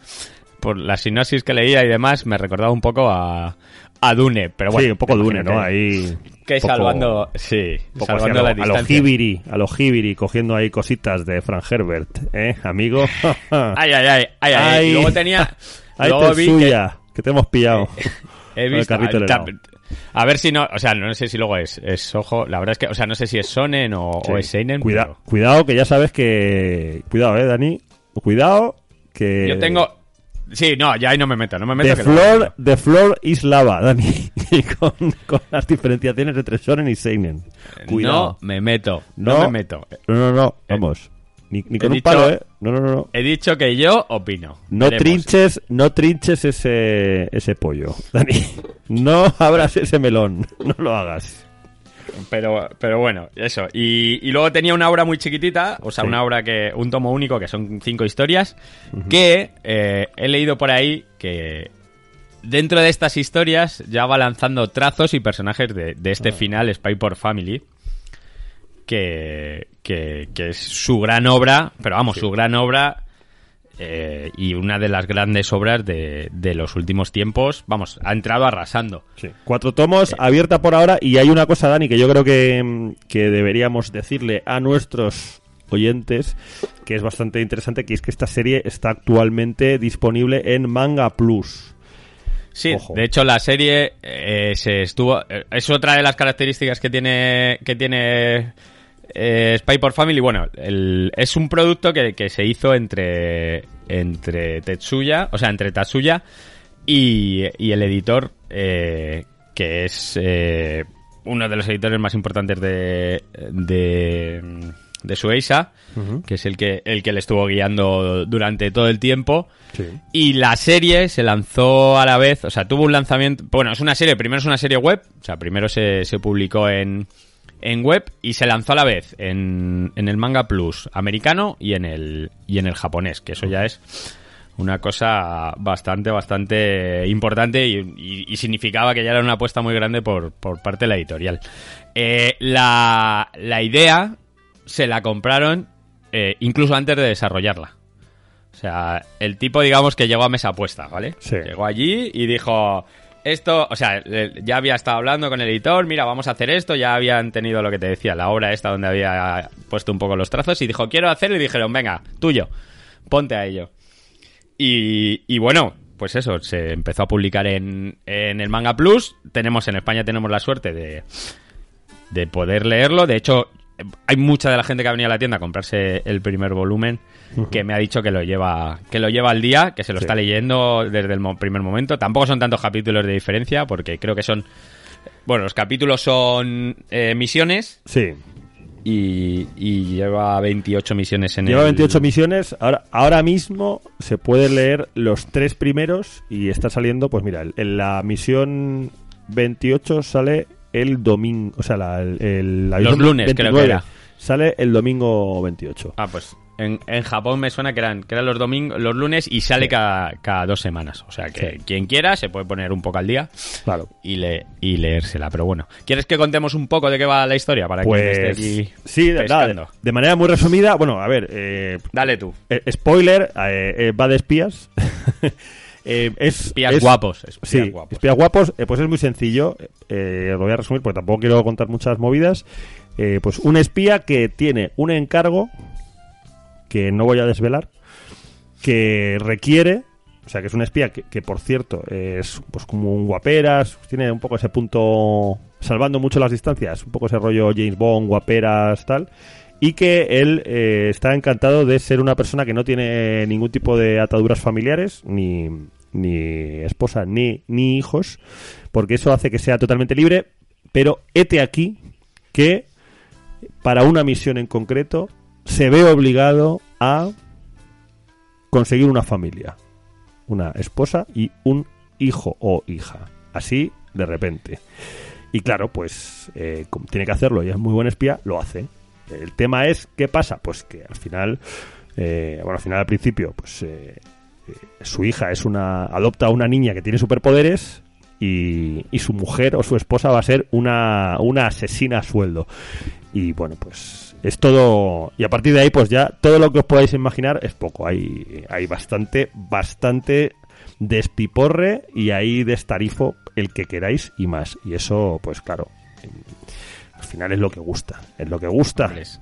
Speaker 3: Por la sinopsis que leía y demás, me recordaba un poco a. A Dune, pero bueno.
Speaker 2: sí, un poco Dune, ¿no? Ahí...
Speaker 3: Que
Speaker 2: poco-
Speaker 3: salvando. Sí, salvando
Speaker 2: a,
Speaker 3: la
Speaker 2: lo, a lo
Speaker 3: distancia.
Speaker 2: Hibiri, a lo Hibiri, cogiendo ahí cositas de Frank Herbert, ¿eh, amigo? (laughs)
Speaker 3: Ay, ay, ay, ay, ay.
Speaker 2: Ay.
Speaker 3: Y Luego tenía. (laughs)
Speaker 2: Ahí
Speaker 3: luego vi
Speaker 2: suya, que te hemos pillado. (laughs)
Speaker 3: He
Speaker 2: el
Speaker 3: visto.
Speaker 2: helado.
Speaker 3: a ver si no. O sea, no sé si luego es, es ojo. La verdad es que. O sea, no sé si es Sonen o, o es Seinen.
Speaker 2: Cuida-
Speaker 3: pero-
Speaker 2: Cuidado, que ya sabes que. Cuidado, eh, Dani. Cuidado, que.
Speaker 3: Yo tengo. Sí, no, ya ahí no me meto, no me meto.
Speaker 2: The floor, the floor is lava, Dani. (laughs) Y con, con las diferenciaciones entre Shonen y Seinen. Cuidado.
Speaker 3: No me meto, no,
Speaker 2: No.
Speaker 3: me meto.
Speaker 2: No, no, no, vamos. Ni, ni
Speaker 3: he
Speaker 2: con un
Speaker 3: dicho-
Speaker 2: palo, ¿eh? No, no, no. no.
Speaker 3: He dicho que yo opino.
Speaker 2: No
Speaker 3: Veremos.
Speaker 2: trinches, no trinches ese, ese pollo, Dani. (laughs) No abras ese melón. (laughs) No lo hagas.
Speaker 3: Pero, pero bueno, eso. Y, y luego tenía una obra muy chiquitita, o sea,
Speaker 2: Sí.
Speaker 3: una obra que. Un tomo único, que son cinco historias. Que eh, he leído por ahí que. Dentro de estas historias ya va lanzando trazos y personajes de, de este
Speaker 2: Ah.
Speaker 3: final, Spy por Family. que, que, que es su gran obra, pero vamos, su gran obra eh, y una de las grandes obras de, de los últimos tiempos. Vamos, ha entrado arrasando.
Speaker 2: Sí. Cuatro tomos, abierta por ahora. Y hay una cosa, Dani, que yo creo que, que deberíamos decirle a nuestros oyentes, que es bastante interesante, que es que esta serie está actualmente disponible en Manga Plus.
Speaker 3: Sí,
Speaker 2: Ojo.
Speaker 3: de hecho la serie eh, se estuvo eh, es otra de las características que tiene que tiene eh, Spy por Family. Bueno, el- es un producto que, que se hizo entre entre Tetsuya, o sea, entre Tatsuya y, y el editor eh, que es eh, uno de los editores más importantes de de, de Shueisha, que es el que el que le estuvo guiando durante todo el tiempo.
Speaker 2: Sí.
Speaker 3: Y la serie se lanzó a la vez, o sea, tuvo un lanzamiento. Bueno, es una serie, primero es una serie web, o sea, primero se, se publicó en, en web y se lanzó a la vez en, en el Manga Plus americano y en el, y en el japonés, que eso ya es una cosa bastante, bastante importante y, y- y significaba que ya era una apuesta muy grande por, por parte de la editorial. Eh, la, la idea se la compraron eh, incluso antes de desarrollarla. O sea, el tipo, digamos, que llegó a mesa puesta, ¿vale?
Speaker 2: Sí.
Speaker 3: Llegó allí y dijo, esto, o sea, ya había estado hablando con el editor, mira, vamos a hacer esto, ya habían tenido lo que te decía, la obra esta donde había puesto un poco los trazos y dijo, quiero hacerlo y dijeron, venga, tuyo, ponte a ello. Y, y bueno, pues eso, se empezó a publicar en, en el Manga Plus, tenemos en España tenemos la suerte de, de poder leerlo. De hecho, hay mucha de la gente que ha venido a la tienda a comprarse el primer volumen que me ha dicho que lo lleva que lo lleva al día, que se lo
Speaker 2: Sí.
Speaker 3: está leyendo desde el mo- primer momento. Tampoco son tantos capítulos de diferencia, porque creo que son bueno, los capítulos son eh, misiones
Speaker 2: Sí.
Speaker 3: y, y lleva 28 misiones en
Speaker 2: Lleva
Speaker 3: el
Speaker 2: 28 misiones. Ahora, ahora mismo se puede leer los tres primeros y está saliendo, pues mira, en la misión 28 sale el domingo, o sea, la, el- la
Speaker 3: Los lunes, creo que era.
Speaker 2: Sale el domingo 28.
Speaker 3: Ah, pues en, en Japón me suena que eran, que eran los domingos, los lunes y sale
Speaker 2: Sí.
Speaker 3: cada, cada dos semanas. O sea que
Speaker 2: Sí.
Speaker 3: quien quiera se puede poner un poco al día
Speaker 2: Claro.
Speaker 3: y, le, y leérsela. Pero bueno, ¿quieres que contemos un poco de qué va la historia para esté
Speaker 2: Pues
Speaker 3: aquí
Speaker 2: sí, de, nada, de-
Speaker 3: pescando?
Speaker 2: de manera muy resumida, bueno, a ver, eh,
Speaker 3: Dale tú.
Speaker 2: eh, spoiler, eh, eh, va de espías. (laughs) Eh, es,
Speaker 3: Espías
Speaker 2: es-
Speaker 3: guapos. Espías
Speaker 2: sí,
Speaker 3: guapos.
Speaker 2: espías guapos, eh, pues es muy sencillo. Eh, lo voy a resumir porque tampoco quiero contar muchas movidas. Eh, pues un espía que tiene un encargo que no voy a desvelar, que requiere, o sea, que es un espía que, que, por cierto es pues como un guaperas, tiene un poco ese punto, salvando mucho las distancias, un poco ese rollo James Bond, guaperas, tal, y que él eh, está encantado de ser una persona que no tiene ningún tipo de ataduras familiares, ni, ni esposa, ni, ni hijos, porque eso hace que sea totalmente libre, pero hete aquí que para una misión en concreto se ve obligado a conseguir una familia, una esposa y un hijo o hija, así de repente. Y claro, pues eh, tiene que hacerlo y es muy buen espía, lo hace. El tema es, ¿qué pasa? Pues que al final, eh, bueno, al final al principio, pues eh, eh, su hija es una, adopta a una niña que tiene superpoderes y, y su mujer o su esposa va a ser una, una asesina a sueldo. Y bueno, pues es todo. Y a partir de ahí, pues ya todo lo que os podáis imaginar es poco. Hay, hay bastante, bastante despiporre y hay destarifo el que queráis y más. Y eso, pues claro, al final es lo que gusta. Es lo que gusta.
Speaker 3: Es-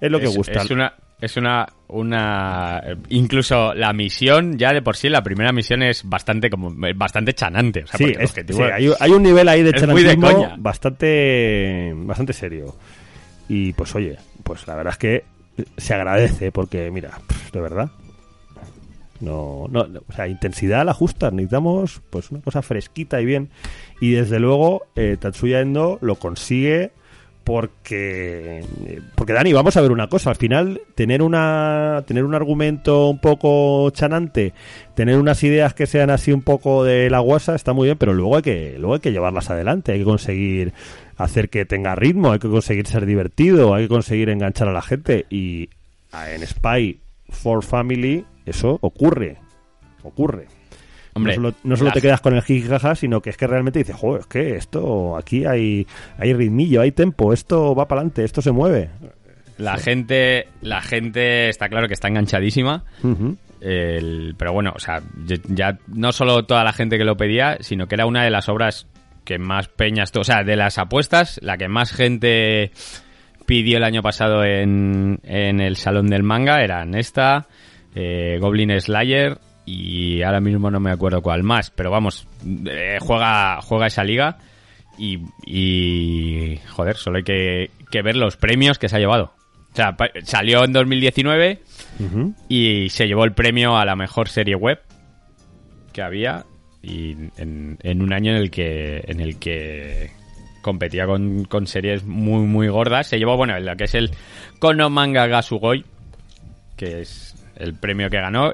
Speaker 2: Es lo que
Speaker 3: es-
Speaker 2: gusta.
Speaker 3: Es una, es una, una, incluso la misión ya de por sí, la primera misión es bastante como, bastante chanante. O sea,
Speaker 2: Sí,
Speaker 3: el
Speaker 2: es-
Speaker 3: objetivo
Speaker 2: sí, hay, hay un nivel ahí de chanantismo bastante, bastante serio. Y pues oye, pues la verdad es que se agradece porque, mira, de verdad. No, no, o sea, intensidad la justa. Necesitamos pues una cosa fresquita y bien. Y desde luego, eh, Tatsuya Endo lo consigue porque porque Dani vamos a ver una cosa. Al final tener una tener un argumento un poco chanante tener unas ideas que sean así un poco de la guasa está muy bien pero luego hay que luego hay que llevarlas adelante. Hay que conseguir hacer que tenga ritmo hay que conseguir ser divertido hay que conseguir enganchar a la gente. Y ah, en Spy for Family eso ocurre ocurre
Speaker 3: Hombre,
Speaker 2: no solo, no solo
Speaker 3: las-
Speaker 2: te quedas con el jijaja, sino que es que realmente dices, joder, es que esto, aquí hay, hay ritmillo, hay tempo, esto va para adelante, esto se mueve.
Speaker 3: La gente, la gente está claro que está enganchadísima. El- pero bueno, o sea, ya- ya no solo toda la gente que lo pedía, sino que era una de las obras que más peñas, o sea, de las apuestas, la que más gente pidió el año pasado en, en el Salón del Manga eran esta, eh, Goblin Slayer y ahora mismo no me acuerdo cuál más, pero vamos, eh, juega, juega esa liga y, y, joder, solo hay que, que ver los premios que se ha llevado. O sea, salió en 2019
Speaker 2: Ujú.
Speaker 3: y se llevó el premio a la mejor serie web que había y en, en un año en el que en el que competía con, con series muy muy gordas se llevó bueno la que es el Kono Manga ga Sugoi que es el premio que ganó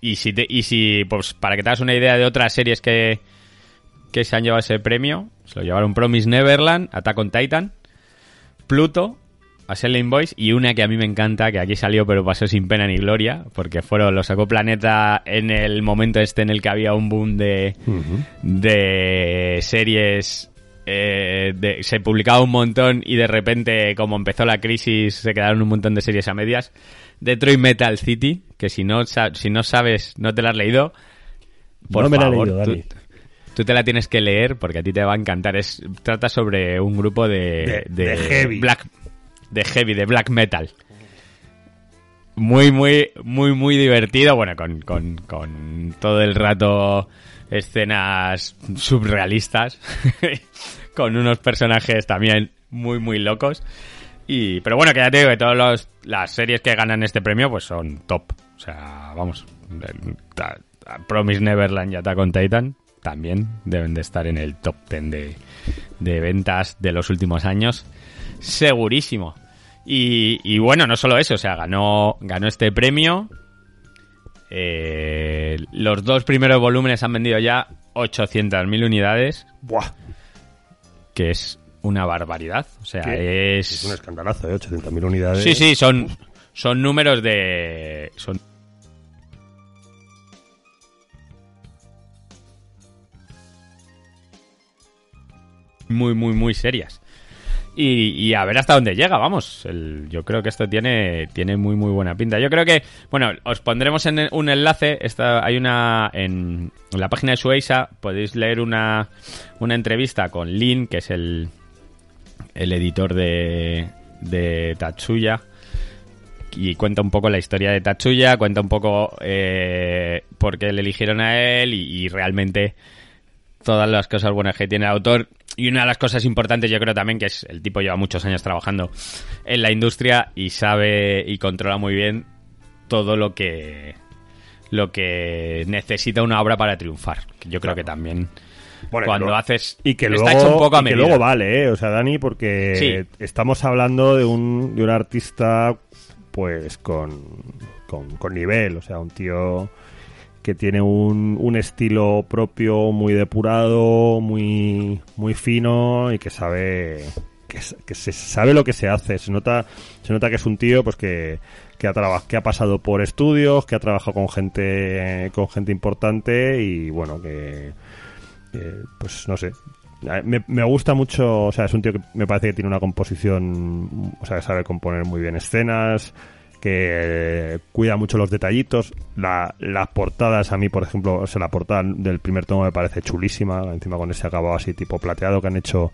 Speaker 3: y si te- y si pues para que te hagas una idea de otras series que que se han llevado ese premio se lo llevaron Promise Neverland Attack on Titan Pluto a Selling Boys y una que a mí me encanta, que aquí salió pero pasó sin pena ni gloria, porque fueron, lo sacó Planeta en el momento este en el que había un boom de, de series, eh, de- se publicaba un montón y de repente como empezó la crisis se quedaron un montón de series a medias. Detroit Metal City, que si no, si no sabes, no te la has leído, por
Speaker 2: No me la he leído,
Speaker 3: tú-
Speaker 2: Dani.
Speaker 3: Tú te la tienes que leer porque a ti te va a encantar. Es, trata sobre un grupo de,
Speaker 2: De- de heavy.
Speaker 3: black, de heavy, de black metal. Muy, muy, muy, muy divertido. Bueno, con, con, con todo el rato escenas surrealistas. (laughs) con unos personajes también muy, muy locos. Y, pero bueno, que ya te digo que todas las series que ganan este premio pues son top. O sea, vamos. el- ta- ta- Promise Neverland y Attack on Titan también deben de estar en el top 10 de, de ventas de los últimos años. Segurísimo. Y, y bueno, no solo eso, o sea, ganó, ganó este premio. Eh, los dos primeros volúmenes han vendido ya 800.000 unidades,
Speaker 2: Buah,
Speaker 3: que es una barbaridad. O sea,
Speaker 2: ¿Qué?
Speaker 3: es...
Speaker 2: es un escandalazo, ¿eh? 800.000 unidades.
Speaker 3: Sí, sí, son, son números de... Son muy, muy, muy serias. Y, y a ver hasta dónde llega, vamos. El- yo creo que esto tiene, tiene muy, muy buena pinta. Yo creo que, bueno, os pondremos en un enlace. Esta, hay una, en, en la página de Sueisa, podéis leer una, una entrevista con Lin, que es el, el editor de, de Tatsuya. Y cuenta un poco la historia de Tatsuya, cuenta un poco eh, por qué le eligieron a él y, y realmente todas las cosas buenas que tiene el autor. Y una de las cosas importantes yo creo también que es el tipo lleva muchos años trabajando en la industria y sabe y controla muy bien todo lo que lo que necesita una obra para triunfar. Yo creo que también
Speaker 2: Bueno,
Speaker 3: cuando haces
Speaker 2: Y que
Speaker 3: está
Speaker 2: luego,
Speaker 3: hecho un poco a
Speaker 2: y que luego vale, ¿eh? O sea, Dani, porque
Speaker 3: Sí.
Speaker 2: estamos hablando de un, de un artista, pues, con, con, con nivel. O sea, un tío que tiene un, un estilo propio muy depurado, muy, muy fino y que sabe que se sabe lo que se hace. Se nota, se nota que es un tío pues que, que ha traba- que ha pasado por estudios, que ha trabajado con gente, con gente importante y bueno que eh, pues no sé. Me, me gusta mucho, o sea, es un tío que me parece que tiene una composición, o sea, sabe componer muy bien escenas, que cuida mucho los detallitos. La, las portadas, a mí, por ejemplo, o sea, la portada del primer tomo me parece chulísima, encima con ese acabado así tipo plateado que han hecho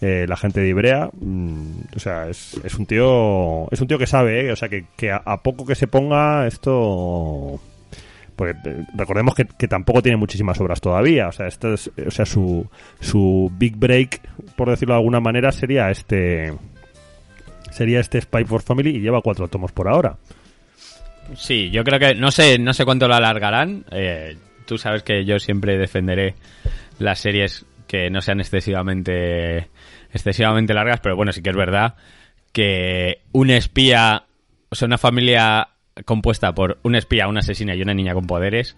Speaker 2: eh, la gente de Ibrea. Mm, o sea, es, es un tío, es un tío que sabe, ¿eh? o sea, que, a poco que se ponga esto porque recordemos que, tampoco tiene muchísimas obras todavía. O sea, esto es, o sea, su, su big break, por decirlo de alguna manera, sería este sería este Spy for Family y lleva cuatro tomos por ahora.
Speaker 3: Sí, yo creo que no sé, no sé cuánto lo alargarán. Eh, tú sabes que yo siempre defenderé las series que no sean excesivamente excesivamente largas, pero bueno, sí que es verdad que un espía, o sea, una familia compuesta por un espía, una asesina y una niña con poderes,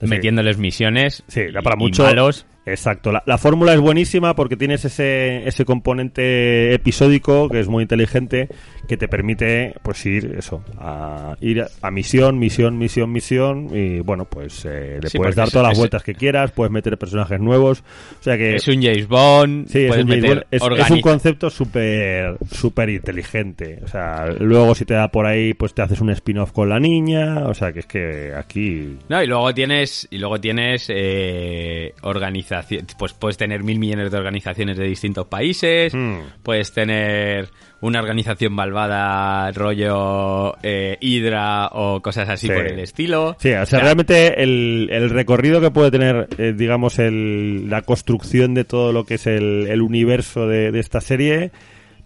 Speaker 2: Sí.
Speaker 3: metiéndoles misiones
Speaker 2: Sí, da
Speaker 3: y-
Speaker 2: para
Speaker 3: y
Speaker 2: mucho.
Speaker 3: malos.
Speaker 2: Exacto, la, la fórmula es buenísima porque tienes ese, ese componente episódico que es muy inteligente que te permite pues ir eso a ir a misión, misión, misión, misión y bueno pues eh, le
Speaker 3: Sí,
Speaker 2: puedes dar
Speaker 3: es-
Speaker 2: todas las vueltas que quieras, puedes meter personajes nuevos, o sea que
Speaker 3: Es un James Bond.
Speaker 2: Sí, es un, James Bond. Es- un concepto súper súper inteligente. O sea, luego si te da por ahí, pues te haces un spin-off con la niña. O sea, que es que aquí...
Speaker 3: No, y luego tienes, y luego tienes eh, organización, pues puedes tener mil millones de organizaciones de distintos países,
Speaker 2: Mm.
Speaker 3: puedes tener una organización malvada rollo eh, Hydra o cosas así
Speaker 2: Sí.
Speaker 3: por el estilo.
Speaker 2: Sí, o sea,
Speaker 3: O sea,
Speaker 2: realmente el, el recorrido que puede tener, eh, digamos, el, la construcción de todo lo que es el, el universo de, de esta serie,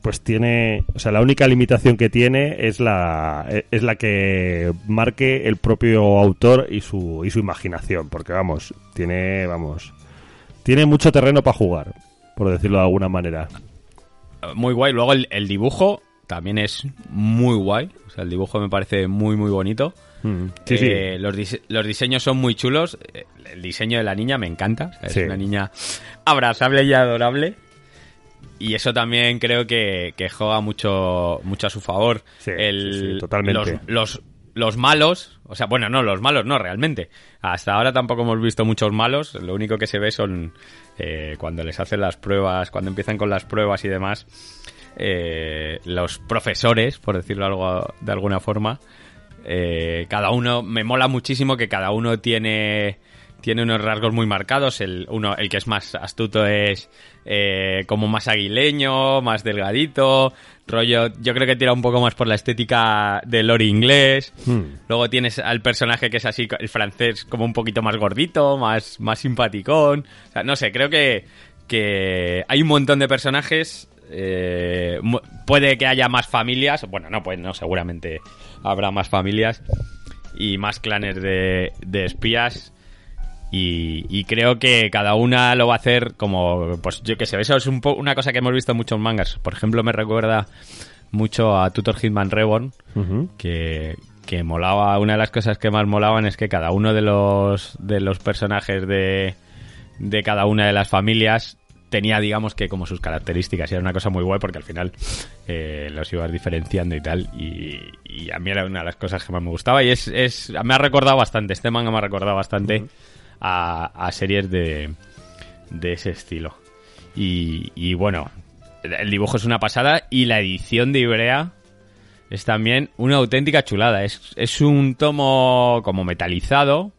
Speaker 2: pues tiene, o sea, la única limitación que tiene es la, es la que marque el propio autor y su, y su imaginación, porque vamos, tiene, vamos, tiene mucho terreno para jugar, por decirlo de alguna manera.
Speaker 3: muy guay. Luego el, el dibujo también es muy guay. O sea, el dibujo me parece muy, muy bonito.
Speaker 2: Mm, Sí, sí.
Speaker 3: Eh, Los, dise- los diseños son muy chulos. Eh, El diseño de la niña me encanta. O sea,
Speaker 2: Sí.
Speaker 3: Es una niña abrazable y adorable. Y eso también creo que, que juega mucho, mucho a su favor.
Speaker 2: Sí,
Speaker 3: El-
Speaker 2: totalmente.
Speaker 3: Los, los, los malos, o sea, bueno, no, los malos no, realmente. Hasta ahora tampoco hemos visto muchos malos. Lo único que se ve son eh, cuando les hacen las pruebas, cuando empiezan con las pruebas y demás. eh, los profesores, por decirlo algo de alguna forma, eh, cada uno, me mola muchísimo que cada uno tiene, tiene unos rasgos muy marcados. El, uno, el que es más astuto es eh, como más aguileño, más delgadito. Rollo, yo creo que tira un poco más por la estética del lore inglés.
Speaker 2: Hmm.
Speaker 3: Luego tienes al personaje que es así, el francés, como un poquito más gordito, más, más simpaticón. O sea, no sé, creo que, que hay un montón de personajes. eh, puede que haya más familias. Bueno, no, pues no, seguramente habrá más familias y más clanes de, de espías. Y, y creo que cada una lo va a hacer como, pues yo que sé, eso es un po- una cosa que hemos visto en muchos mangas. Por ejemplo, me recuerda mucho a Tutor Hitman Reborn,
Speaker 2: Ujú.
Speaker 3: que, que molaba, una de las cosas que más molaban es que cada uno de los, de los personajes de, de cada una de las familias tenía, digamos, que como sus características. Y era una cosa muy guay porque al final eh, los ibas diferenciando y tal. Y, y a mí era una de las cosas que más me gustaba. Y es, es me ha recordado bastante, este manga me ha recordado bastante a, a series de, de ese estilo. Y, y bueno, el dibujo es una pasada y la edición de Ibrea es también una auténtica chulada. Es, es un tomo como metalizado,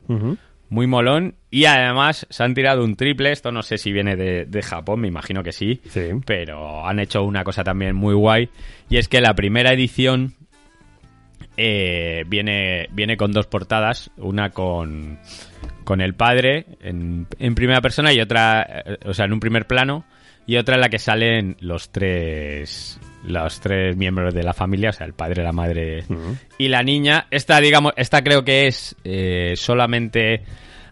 Speaker 3: muy molón. Y además se han tirado un triple. Esto no sé si viene de, de Japón, me imagino que sí.
Speaker 2: Sí.
Speaker 3: Pero han hecho una cosa también muy guay. Y es que la primera edición eh, viene, viene con dos portadas. Una con, con el padre en, en primera persona y otra, eh, o sea, en un primer plano. Y otra en la que salen los tres los tres miembros de la familia, o sea, el padre, la madre y la niña. Esta, digamos, esta creo que es eh, solamente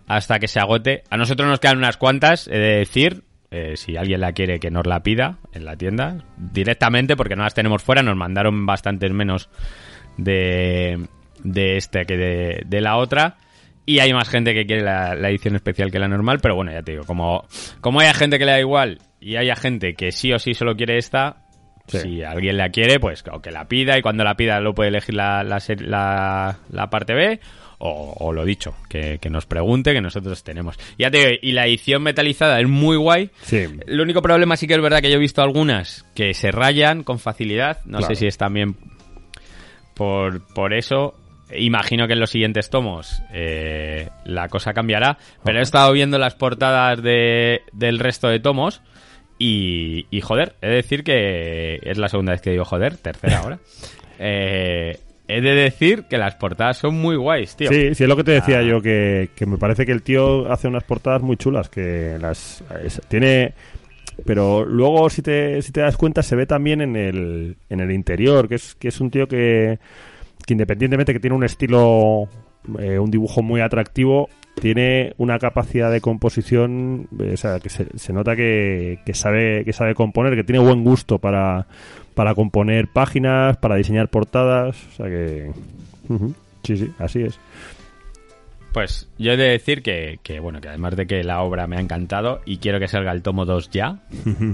Speaker 3: hasta que se agote. A nosotros nos quedan unas cuantas, he de decir. eh, si alguien la quiere, que nos la pida en la tienda directamente, porque no las tenemos fuera. Nos mandaron bastantes menos de, de este que de, de la otra. Y hay más gente que quiere la, la edición especial que la normal, pero bueno, ya te digo, como, como hay gente que le da igual y hay gente que sí o sí solo quiere esta,
Speaker 2: Sí.
Speaker 3: si alguien la quiere, pues o que la pida y cuando la pida lo puede elegir la, la, la- la parte B o, o lo dicho, que, que nos pregunte, que nosotros tenemos. Ya te digo, y la edición metalizada es muy guay.
Speaker 2: Sí.
Speaker 3: El único problema sí que es verdad que yo he visto algunas que se rayan con facilidad. No
Speaker 2: Claro.
Speaker 3: sé si es también por, por eso. Imagino que en los siguientes tomos eh, la cosa cambiará. Pero he estado viendo las portadas de, del resto de tomos. Y, y joder, he de decir que es la segunda vez que digo joder, tercera (laughs) ahora. Eh, he de decir que las portadas son muy guays, tío.
Speaker 2: Sí, sí, es lo que te decía
Speaker 3: Ah.
Speaker 2: yo, que, que me parece que el tío hace unas portadas muy chulas, que las es- tiene... Pero luego, si te, si te das cuenta, se ve también en el, en el interior, que es, que es un tío que, que independientemente que tiene un estilo, eh, un dibujo muy atractivo, tiene una capacidad de composición, eh, o sea, que se, se nota que, que sabe que sabe componer, que tiene buen gusto para, para componer páginas, para diseñar portadas, o sea que... ujú, Sí, sí, así es.
Speaker 3: Pues yo he de decir que, que, bueno, que además de que la obra me ha encantado y quiero que salga el tomo 2 ya.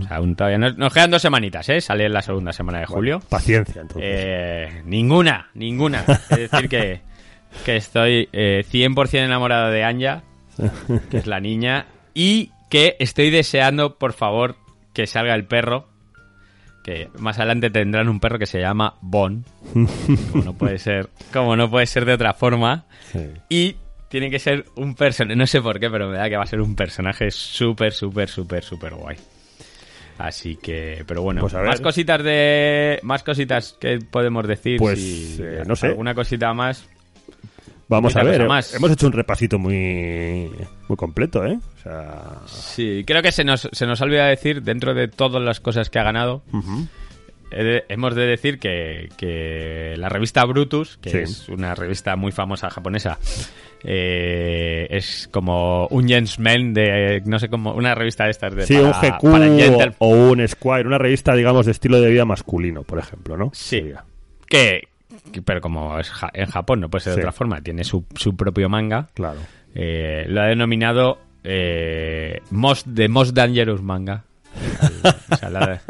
Speaker 3: o sea, aún todavía no- nos quedan dos semanitas, ¿eh? Sale en la segunda semana de julio.
Speaker 2: Paciencia, entonces.
Speaker 3: Eh, ninguna, ninguna. (laughs) Es decir, que, que estoy eh, 100% enamorado de Anja, que es la niña, y que estoy deseando, por favor, que salga el perro. Que más adelante tendrán un perro que se llama Bon. (laughs) Como no puede ser, como no puede ser de otra forma.
Speaker 2: Sí.
Speaker 3: Y tiene que ser un personaje, no sé por qué, pero me da que va a ser un personaje súper, súper, súper, súper guay. Así que, pero bueno,
Speaker 2: Pues
Speaker 3: más cositas de, más cositas que podemos decir.
Speaker 2: Pues,
Speaker 3: si-
Speaker 2: eh, no sé.
Speaker 3: Alguna cosita más.
Speaker 2: Vamos a ver, eh,
Speaker 3: más.
Speaker 2: hemos hecho un repasito muy, muy completo, ¿eh? O sea,
Speaker 3: Sí, creo que se nos, se nos ha olvidado decir, dentro de todas las cosas que ha ganado, de- hemos de decir que, que la revista Brutus, que
Speaker 2: Sí.
Speaker 3: es una revista muy famosa japonesa, eh, es como un gentleman de, no sé cómo, una revista de estas de
Speaker 2: sí,
Speaker 3: para-
Speaker 2: un GQ
Speaker 3: para
Speaker 2: o un Squire, una revista, digamos, de estilo de vida masculino, por ejemplo, ¿no?
Speaker 3: Sí. Que, que- pero como es ja- en Japón no puede ser de
Speaker 2: Sí.
Speaker 3: otra forma, tiene su, su propio manga,
Speaker 2: Claro.
Speaker 3: eh, lo ha denominado eh, most, The Most Dangerous Manga. (laughs) O sea, la-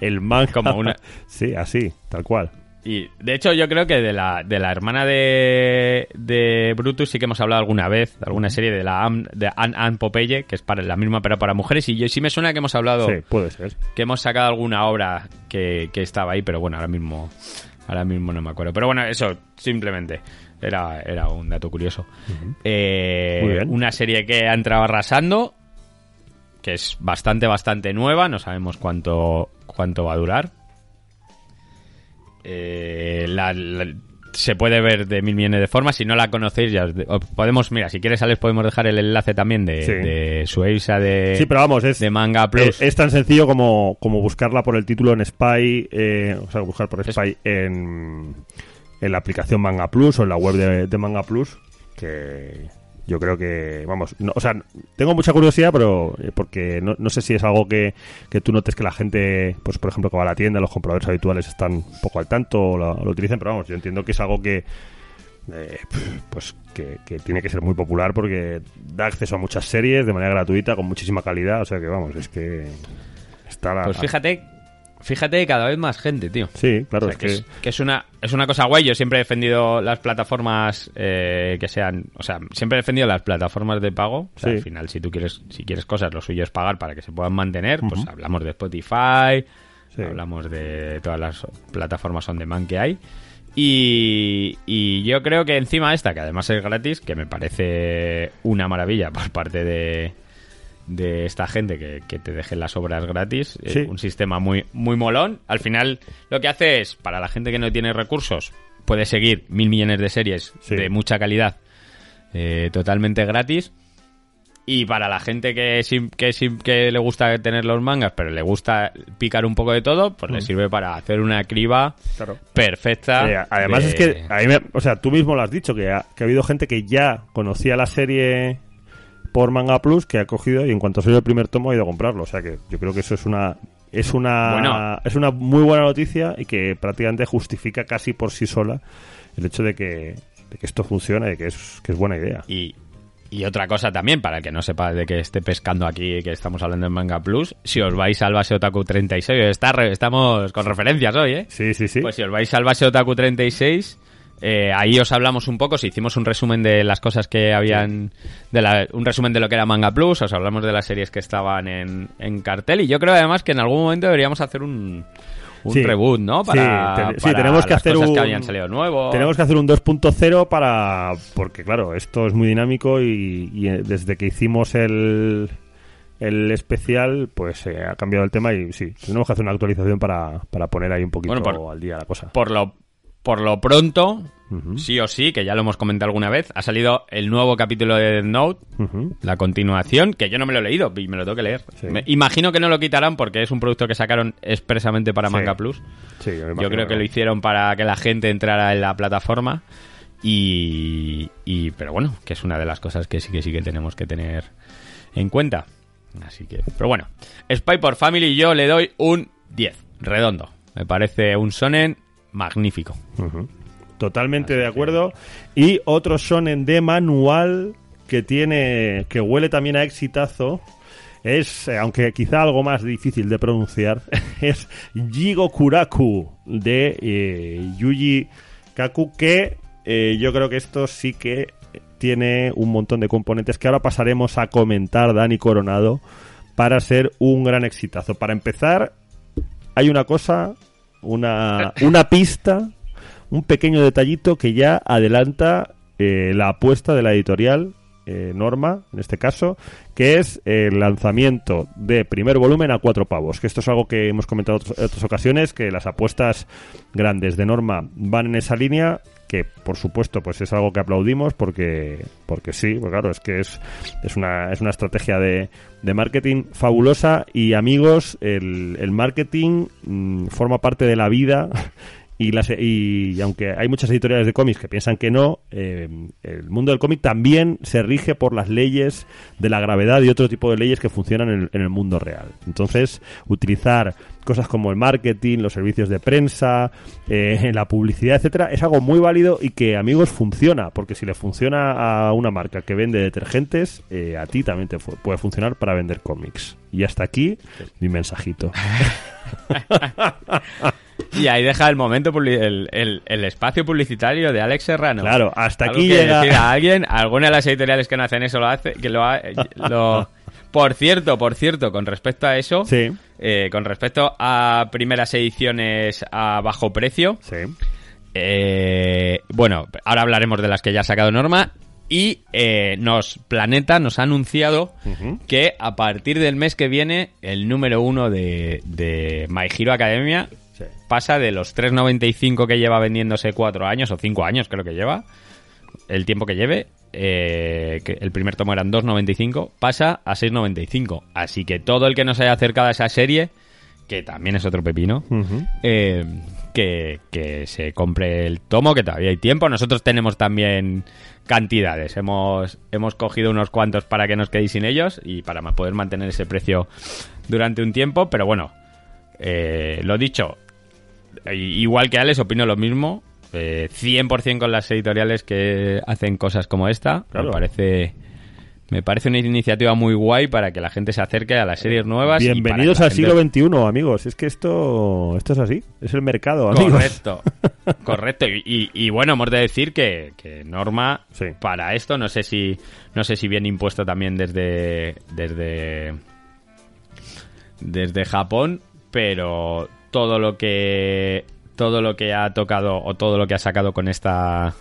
Speaker 2: El manga.
Speaker 3: Como una-
Speaker 2: Sí, así, tal cual.
Speaker 3: Y de hecho yo creo que de la, de la hermana de, de Brutus sí que hemos hablado alguna vez, de alguna serie de la Am- de Anne Anne Popeye, que es para la misma pero para mujeres, y yo sí me suena que hemos hablado,
Speaker 2: Sí, puede ser.
Speaker 3: que hemos sacado alguna obra que, que estaba ahí, pero bueno, ahora mismo ahora mismo no me acuerdo. Pero bueno, eso simplemente era, era un dato curioso. Eh,
Speaker 2: Muy bien.
Speaker 3: Una serie que ha entrado arrasando, que es bastante, bastante nueva, no sabemos cuánto, cuánto va a durar. Eh, la- la- se puede ver de mil millones de formas. Si no la conocéis, ya os de- os podemos, mira, si quieres, Alex, podemos dejar el enlace también de,
Speaker 2: Sí.
Speaker 3: de Sueisa de,
Speaker 2: Sí, pero vamos, es,
Speaker 3: de Manga Plus.
Speaker 2: es, es tan sencillo como, como buscarla por el título en Spy, eh, o sea, buscar por Spy en, en la aplicación Manga Plus o en la web de, de Manga Plus, que yo creo que, vamos, no, o sea, tengo mucha curiosidad, pero eh, porque no, no sé si es algo que, que tú notes que la gente, pues por ejemplo, que va a la tienda, los compradores habituales están un poco al tanto o lo, lo utilizan, pero vamos, yo entiendo que es algo que eh, pues que, que tiene que ser muy popular porque da acceso a muchas series de manera gratuita con muchísima calidad o sea que vamos es que está la,
Speaker 3: Pues fíjate, fíjate cada vez más gente, tío.
Speaker 2: sí claro
Speaker 3: O sea,
Speaker 2: es
Speaker 3: que,
Speaker 2: que,
Speaker 3: es, que es una es una cosa guay. Yo siempre he defendido las plataformas eh, que sean, o sea, siempre he defendido las plataformas de pago. O sea,
Speaker 2: Sí.
Speaker 3: Al final, si tú quieres, si quieres cosas, lo suyo es pagar para que se puedan mantener. Pues hablamos de Spotify,
Speaker 2: Sí.
Speaker 3: hablamos de todas las plataformas on demand que hay. Y, y yo creo que encima esta, que además es gratis, que me parece una maravilla por parte de, de esta gente que, que te dejen las obras gratis. eh,
Speaker 2: Sí.
Speaker 3: un sistema muy, muy molón. Al final, lo que hace es, para la gente que no tiene recursos, puede seguir mil millones de series
Speaker 2: Sí.
Speaker 3: de mucha calidad eh, totalmente gratis. Y para la gente que, que, que le gusta tener los mangas, pero le gusta picar un poco de todo, pues le sirve para hacer una criba
Speaker 2: claro
Speaker 3: perfecta.
Speaker 2: Además
Speaker 3: de-
Speaker 2: es que a mí me- o sea tú mismo lo has dicho que ha, que ha habido gente que ya conocía la serie por Manga Plus que ha cogido y en cuanto salió el primer tomo ha ido a comprarlo o sea que yo creo que eso es una es una
Speaker 3: Bueno.
Speaker 2: es una muy buena noticia y que prácticamente justifica casi por sí sola el hecho de que, de que esto funciona y que es que es buena idea
Speaker 3: Y, y otra cosa también, para el que no sepa de que esté pescando aquí, que estamos hablando en Manga Plus, si os vais al base Otaku 36, está estamos con referencias hoy, ¿eh?
Speaker 2: sí sí sí
Speaker 3: Pues si os vais al base Otaku 36, eh, ahí os hablamos un poco, si hicimos un resumen de las cosas que habían, de la- un resumen de lo que era Manga Plus, os hablamos de las series que estaban en, en cartel y yo creo además que en algún momento deberíamos hacer un, un
Speaker 2: Sí.
Speaker 3: reboot, ¿no?
Speaker 2: Sí,
Speaker 3: Para,
Speaker 2: sí, tenemos que hacer un-
Speaker 3: que habían salido nuevo.
Speaker 2: Tenemos que hacer un 2.0 para... Porque claro, esto es muy dinámico y, y, eh, desde que hicimos el, el especial, pues eh, ha cambiado el tema y sí, tenemos que hacer una actualización para, para poner ahí un poquito
Speaker 3: Bueno, por-
Speaker 2: al día la cosa.
Speaker 3: por lo por lo pronto, sí o sí, que ya lo hemos comentado alguna vez, ha salido el nuevo capítulo de Death Note, la continuación, que yo no me lo he leído y me lo tengo que leer.
Speaker 2: Sí.
Speaker 3: Me- imagino que no lo quitarán porque es un producto que sacaron expresamente para
Speaker 2: Sí.
Speaker 3: Manga Plus.
Speaker 2: Sí,
Speaker 3: Yo creo que lo hicieron para que la gente entrara en la plataforma y, y pero bueno, que es una de las cosas que sí que sí que tenemos que tener en cuenta. Así que, pero bueno, Spy por Family yo le doy un 10, redondo. Me parece un sonen magnífico.
Speaker 2: Totalmente de acuerdo. Y otro shonen de manual que tiene, que huele también a exitazo, es, eh, aunque quizá algo más difícil de pronunciar, (laughs) es Jigo Kuraku de eh, Yuji Kaku, que eh, yo creo que esto sí que tiene un montón de componentes que ahora pasaremos a comentar Dani Coronado para ser un gran exitazo. Para empezar, hay una cosa, una, una pista, un pequeño detallito que ya adelanta eh, la apuesta de la editorial eh, Norma, en este caso, que es el lanzamiento de primer volumen a cuatro pavos. Que esto es algo que hemos comentado en otras ocasiones, que las apuestas grandes de Norma van en esa línea, que por supuesto pues es algo que aplaudimos porque porque sí, pues claro, es que es, es, una, es una estrategia de, de marketing fabulosa y amigos, el, el marketing mm, forma parte de la vida y, las, y aunque hay muchas editoriales de cómics que piensan que no, eh, el mundo del cómic también se rige por las leyes de la gravedad y otro tipo de leyes que funcionan en, el- mundo real. Entonces, utilizar cosas como el marketing, los servicios de prensa, eh, la publicidad, etcétera, es algo muy válido y que, amigos, funciona. Porque si le funciona a una marca que vende detergentes, eh, a ti también te puede funcionar para vender cómics. Y hasta aquí mi mensajito. (laughs)
Speaker 3: Y ahí deja el momento, el, el- el espacio publicitario de Alex Serrano.
Speaker 2: Claro, hasta
Speaker 3: ¿Algo
Speaker 2: aquí llega-
Speaker 3: decir a alguien, alguna de las editoriales que no hacen eso lo hace, que lo, ha- lo- Por cierto, por cierto, con respecto a eso,
Speaker 2: Sí,
Speaker 3: eh, con respecto a primeras ediciones a bajo precio,
Speaker 2: sí.
Speaker 3: eh, bueno, ahora hablaremos de las que ya ha sacado Norma. Y eh, nos Planeta nos ha anunciado que a partir del mes que viene el número uno de, de My Hero Academia
Speaker 2: Sí.
Speaker 3: pasa de los 3.95 que lleva vendiéndose cuatro años o cinco años creo que lleva el tiempo que lleve eh, que el primer tomo eran 2.95 pasa a 6.95 así que todo el que no se haya acercado a esa serie que también es otro pepino eh, que, que se compre el tomo, que todavía hay tiempo. Nosotros tenemos también cantidades. Hemos, hemos cogido unos cuantos para que nos quedéis sin ellos y para poder mantener ese precio durante un tiempo. Pero bueno, eh, lo dicho, igual que Alex, opino lo mismo. Eh, 100% con las editoriales que hacen cosas como esta.
Speaker 2: Claro.
Speaker 3: Me parece... Me parece una iniciativa muy guay para que la gente se acerque a las series nuevas.
Speaker 2: Bienvenidos al
Speaker 3: gente-
Speaker 2: siglo XXI, amigos. Es que esto, esto es así. Es el mercado, amigos.
Speaker 3: Correcto, (laughs) correcto. Y, y- y bueno, hemos de decir que, que Norma,
Speaker 2: Sí.
Speaker 3: para esto, no sé si no sé si viene impuesto también desde desde desde Japón, pero todo lo que todo lo que ha tocado o todo lo que ha sacado con esta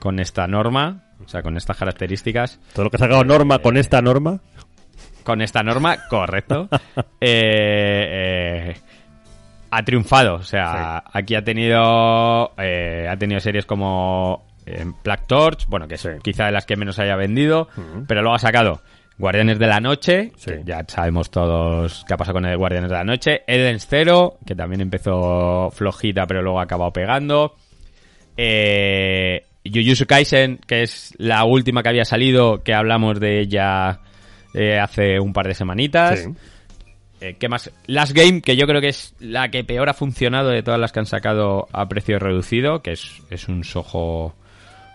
Speaker 3: con esta norma, o sea, con estas características,
Speaker 2: Todo lo que ha sacado Norma con esta norma.
Speaker 3: con esta norma, correcto, (laughs) eh, eh, ha triunfado. O sea, aquí ha tenido eh, ha tenido series como eh, Black Torch, bueno, que es
Speaker 2: Sí.
Speaker 3: quizá de las que menos haya vendido, pero luego ha sacado Guardianes de la Noche,
Speaker 2: Sí.
Speaker 3: que ya sabemos todos qué ha pasado con el Guardianes de la Noche, Eden Zero, que también empezó flojita, pero luego ha acabado pegando. Eh, Jujutsu Kaisen, que es la última que había salido, que hablamos de ella eh, hace un par de semanitas.
Speaker 2: Sí.
Speaker 3: Eh, ¿Qué más? Last Game, que yo creo que es la que peor ha funcionado de todas las que han sacado a precio reducido, que es, es un sojo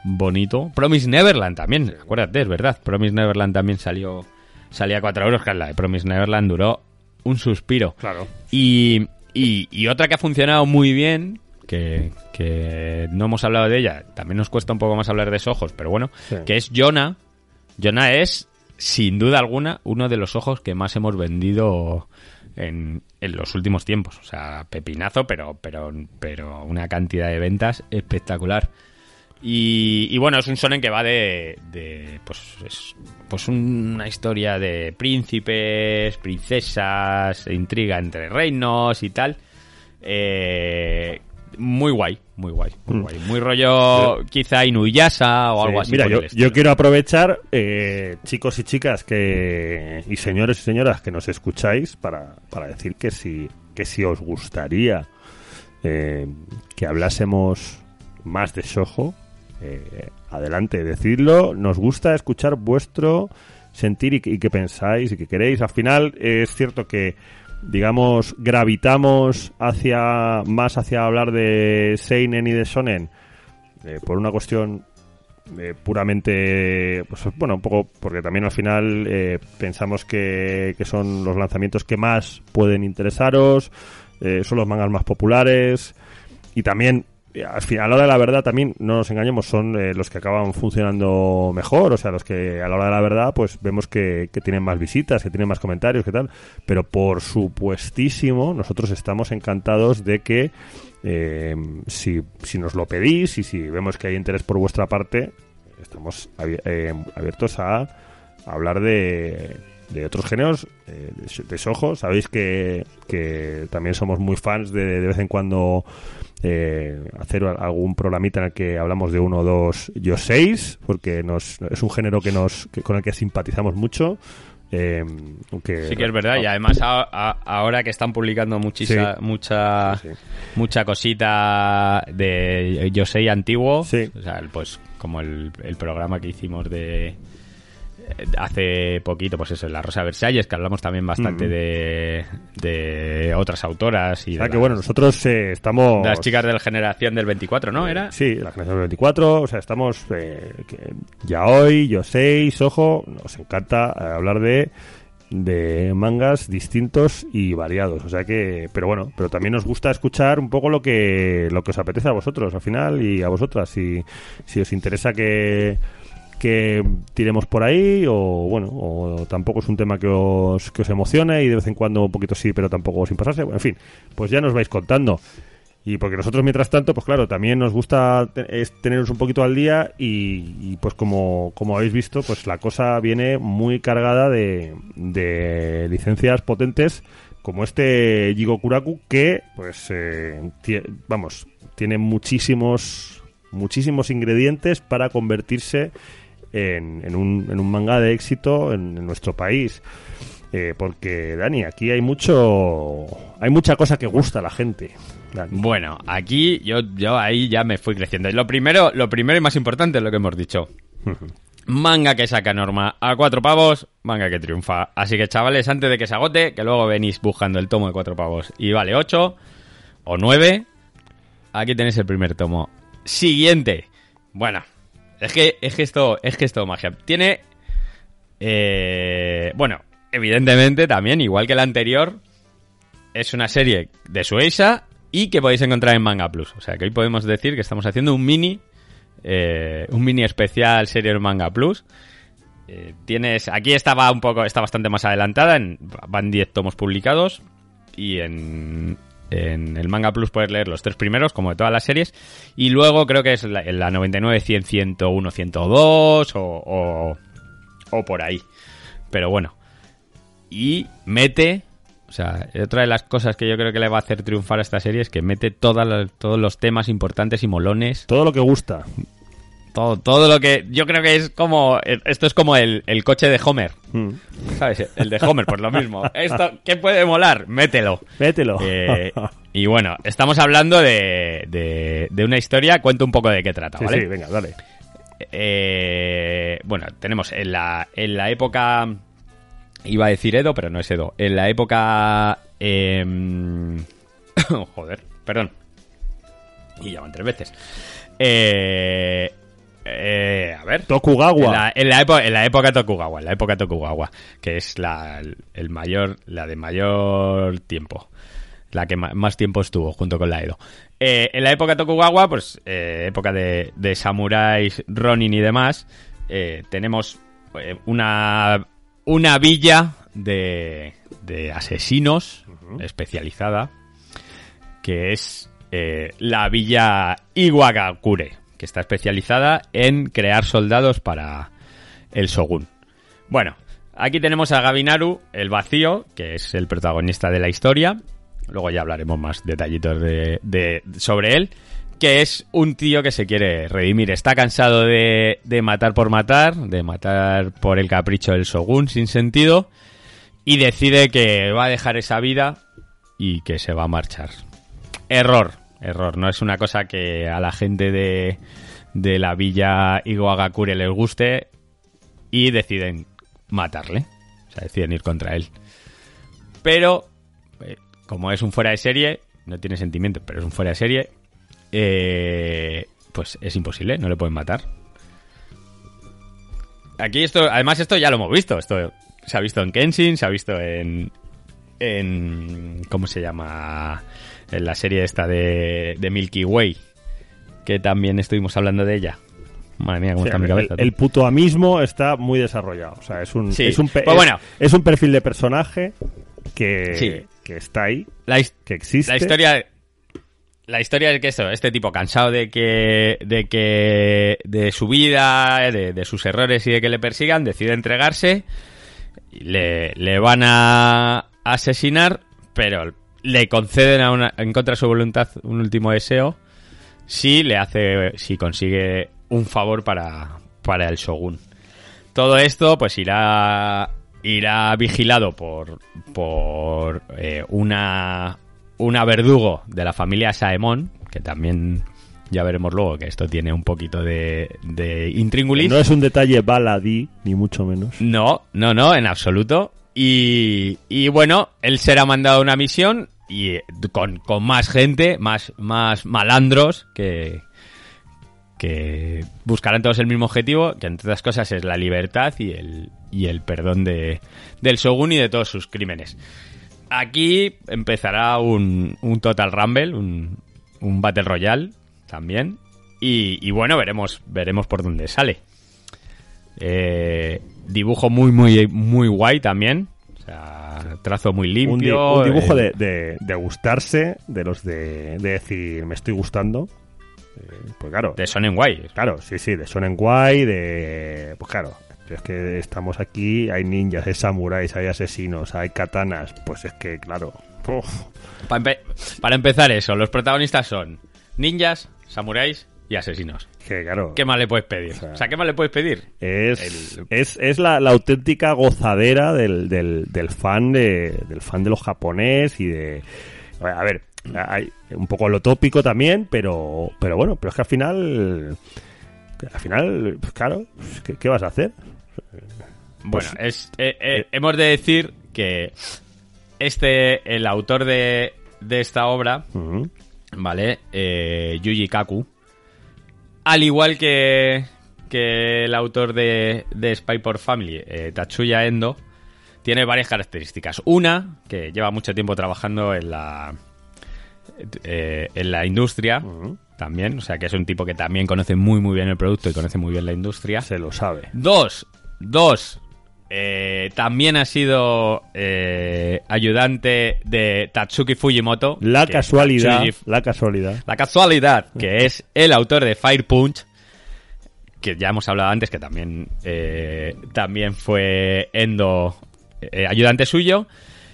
Speaker 3: bonito. Promise Neverland también, acuérdate, es verdad. Promise Neverland también salió salía a 4 euros, que la de Promise Neverland duró un suspiro.
Speaker 2: Claro.
Speaker 3: Y, y, y otra que ha funcionado muy bien, que, que no hemos hablado de ella, también nos cuesta un poco más hablar de esos ojos, pero bueno,
Speaker 2: Sí.
Speaker 3: que es Jonah. Jonah es, sin duda alguna, uno de los ojos que más hemos vendido en, en los últimos tiempos. O sea, pepinazo, pero, pero, pero una cantidad de ventas espectacular. Y, y bueno, es un shonen que va de, de pues, es, pues una historia de príncipes, princesas, intriga entre reinos y tal. Eh, muy guay, muy guay, muy
Speaker 2: Mm.
Speaker 3: guay. Muy rollo quizá Inuyasha o
Speaker 2: Sí,
Speaker 3: algo así.
Speaker 2: Mira, yo quiero aprovechar, eh, chicos y chicas que y señores y señoras que nos escucháis, para, para decir que si, que si os gustaría eh, que hablásemos más de Soho, eh, adelante, decidlo. Nos gusta escuchar vuestro sentir y, que pensáis y que queréis. Al final eh, es cierto que digamos gravitamos hacia más hacia hablar de seinen y de shonen eh, por una cuestión eh, puramente, pues, bueno, un poco porque también al final pensamos que, que son los lanzamientos que más pueden interesaros, son los mangas más populares y también al final, a la hora de la verdad, también no nos engañemos, son eh, los que acaban funcionando mejor, o sea, los que a la hora de la verdad, pues vemos que, tienen más visitas, que tienen más comentarios, que tal, pero por supuestísimo, nosotros estamos encantados de que eh, si, si nos lo pedís y si vemos que hay interés por vuestra parte, estamos abi- eh, abiertos a, hablar de, de otros géneros, eh, de, de Soho. Sabéis que, que también somos muy fans de de vez en cuando eh, hacer algún programita en el que hablamos de uno o dos yo seis, porque nos, es un género que nos que- con el que simpatizamos mucho. Eh, aunque-
Speaker 3: Sí que es verdad, y además a- a- ahora que están publicando muchisa,
Speaker 2: Sí.
Speaker 3: mucha
Speaker 2: Sí, sí.
Speaker 3: mucha cosita de yo sé antiguo, o sea, pues como el, el programa que hicimos de hace poquito, pues eso, La Rosa Versalles, que hablamos también bastante
Speaker 2: Mm.
Speaker 3: de, de otras autoras y
Speaker 2: O sea que
Speaker 3: las,
Speaker 2: bueno, nosotros eh, estamos...
Speaker 3: de las chicas de la generación del 24, ¿no? Era
Speaker 2: Sí, la generación del 24, o sea, estamos eh, que ya hoy, yo seis, ojo, nos encanta eh, hablar de de mangas distintos y variados, o sea que, pero bueno, pero también nos gusta escuchar un poco lo que lo que os apetece a vosotros al final y a vosotras, si si os interesa que que tiremos por ahí o bueno, o tampoco es un tema que os, que os emocione y de vez en cuando un poquito sí, pero tampoco sin pasarse, en fin, pues ya nos vais contando. Y porque nosotros, mientras tanto, pues claro, también nos gusta es teneros un poquito al día y, pues como, como habéis visto, pues la cosa viene muy cargada de, de licencias potentes como este Jigo Kuraku que, pues, eh, vamos, tiene muchísimos, muchísimos ingredientes para convertirse en, en un, en un manga de éxito en, en nuestro país. Eh, porque, Dani, aquí hay mucho. Hay mucha cosa que gusta a la gente. Dani.
Speaker 3: Bueno, aquí yo, yo ahí ya me fui creciendo. Lo primero, lo primero y más importante es lo que hemos dicho. (laughs) Manga que saca norma a cuatro pavos, manga que triunfa. Así que chavales, antes de que se agote, que luego venís buscando el tomo de cuatro pavos y vale ocho o nueve, aquí tenéis el primer tomo. Siguiente. Bueno, es que, es esto, es que esto magia. Tiene, eh, bueno, evidentemente también, igual que la anterior, es una serie de Sueisa y que podéis encontrar en Manga Plus. O sea que hoy podemos decir que estamos haciendo un mini, eh, un mini especial serie en Manga Plus. Eh, tienes, aquí estaba un poco, está bastante más adelantada, van 10 tomos publicados y en, en el Manga Plus puedes leer los tres primeros, como de todas las series, y luego creo que es la, la 99, 100, 101, 102 o, o, o por ahí. Pero bueno, y mete o sea, otra de las cosas que yo creo que le va a hacer triunfar a esta serie es que mete todas todos los temas importantes y molones.
Speaker 2: Todo lo que gusta.
Speaker 3: Todo, todo lo que. Yo creo que es como. Esto es como el, el coche de Homer.
Speaker 2: Mm.
Speaker 3: ¿Sabes? El de Homer, pues lo mismo. Esto, ¿qué puede molar? Mételo.
Speaker 2: Mételo.
Speaker 3: Eh, y bueno, estamos hablando de, de, de una historia. Cuento un poco de qué trata, ¿vale?
Speaker 2: sí, venga, dale.
Speaker 3: Eh, bueno, tenemos en la, en la época. Iba a decir Edo, pero no es Edo. En la época. em, (coughs) joder, perdón. Y llaman tres veces. Eh, eh, a ver.
Speaker 2: Tokugawa.
Speaker 3: En la, en la época, en la época Tokugawa, en la época Tokugawa, que es la, el mayor, la de mayor tiempo, la que más tiempo estuvo junto con la Edo. Eh, en la época Tokugawa, pues eh, época de, de samuráis, Ronin y demás, eh, tenemos una una villa de, de asesinos especializada que es la villa Iwagakure, que está especializada en crear soldados para el Shogun. Bueno, aquí tenemos a Gabinaru, el vacío, que es el protagonista de la historia. Luego ya hablaremos más detallitos de, sobre él. Que es un tío que se quiere redimir. Está cansado de, de matar por matar, de matar por el capricho del Shogun sin sentido. Y decide que va a dejar esa vida y que se va a marchar. Error, error. No es una cosa que a la gente de, de la villa Iwagakure les guste y deciden matarle. O sea, deciden ir contra él. Pero, eh, como es un fuera de serie, no tiene sentimientos, pero es un fuera de serie, eh, pues es imposible, no le pueden matar. Aquí esto, además esto ya lo hemos visto, esto se ha visto en Kenshin, se ha visto en en ¿cómo se llama? En la serie esta de, de Milky Way, que también estuvimos hablando de ella. Madre mía, cómo
Speaker 2: Sí,
Speaker 3: está mi
Speaker 2: el,
Speaker 3: cabeza. tú.
Speaker 2: el puto amismo está muy desarrollado. O sea, es un,
Speaker 3: Sí.
Speaker 2: es un, pe-
Speaker 3: Pues bueno.
Speaker 2: es, es un perfil de personaje que,
Speaker 3: Sí.
Speaker 2: que está ahí,
Speaker 3: La
Speaker 2: que existe.
Speaker 3: La historia la historia es que eso, este tipo cansado de que de que de su vida, de, de sus errores y de que le persigan, decide entregarse. Le, le van a asesinar, pero le conceden a una- en contra de su voluntad un último deseo si le hace si consigue un favor para para el shogun. Todo esto pues irá irá vigilado por por eh, una una verdugo de la familia Saemon, que también ya veremos luego que esto tiene un poquito de, de intríngulis.
Speaker 2: No es un detalle baladí, ni mucho menos.
Speaker 3: No, no, no, en absoluto. Y, bueno, él será mandado a una misión y eh, con, con más gente, más, más malandros que, que buscarán todos el mismo objetivo, que entre otras cosas es la libertad y el, y el perdón de, del Shogun y de todos sus crímenes. Aquí empezará un, un Total Rumble, un, un Battle Royale también. Y, y bueno, veremos, veremos por dónde sale. Eh, dibujo muy, muy, muy guay también. O sea, trazo muy
Speaker 2: Un, di-
Speaker 3: limpio.
Speaker 2: un dibujo
Speaker 3: eh,
Speaker 2: de, de- de gustarse, de los de, de decir, me estoy gustando. Eh, pues claro,
Speaker 3: de Sonen Guay.
Speaker 2: claro, sí, sí, de Sonen Guay, de... Pues claro, es que estamos aquí, hay ninjas, hay samuráis, hay asesinos, hay katanas, pues es que, claro...
Speaker 3: empe- para empezar eso, los protagonistas son ninjas, samuráis y asesinos.
Speaker 2: que claro...
Speaker 3: ¿Qué más le puedes pedir?
Speaker 2: O sea,
Speaker 3: O sea, ¿qué más le puedes pedir?
Speaker 2: Es,
Speaker 3: El-
Speaker 2: es, es la, la auténtica gozadera del, del, del fan de del fan de los japonés y de a ver hay un poco lo tópico también pero pero bueno pero es que al final al final pues claro ¿qué, qué vas a hacer?
Speaker 3: Bueno,
Speaker 2: Pues-
Speaker 3: es, eh, eh, hemos de decir que este, el autor de, de esta obra. ¿vale? Eh, Yuji Kaku, al igual que, que el autor de, de Spy por Family, eh, Tatsuya Endo, tiene varias características. Una, que lleva mucho tiempo trabajando en la, eh, en la industria, también, o sea que es un tipo que también conoce muy muy bien el producto y conoce muy bien la industria.
Speaker 2: se lo sabe
Speaker 3: Dos, dos. Eh, también ha sido eh, ayudante de Tatsuki Fujimoto.
Speaker 2: la casualidad
Speaker 3: Tatsuji-
Speaker 2: la casualidad
Speaker 3: la casualidad, que (laughs) es el autor de Fire Punch, que ya hemos hablado antes, que también, eh, también fue Endo ayudante suyo.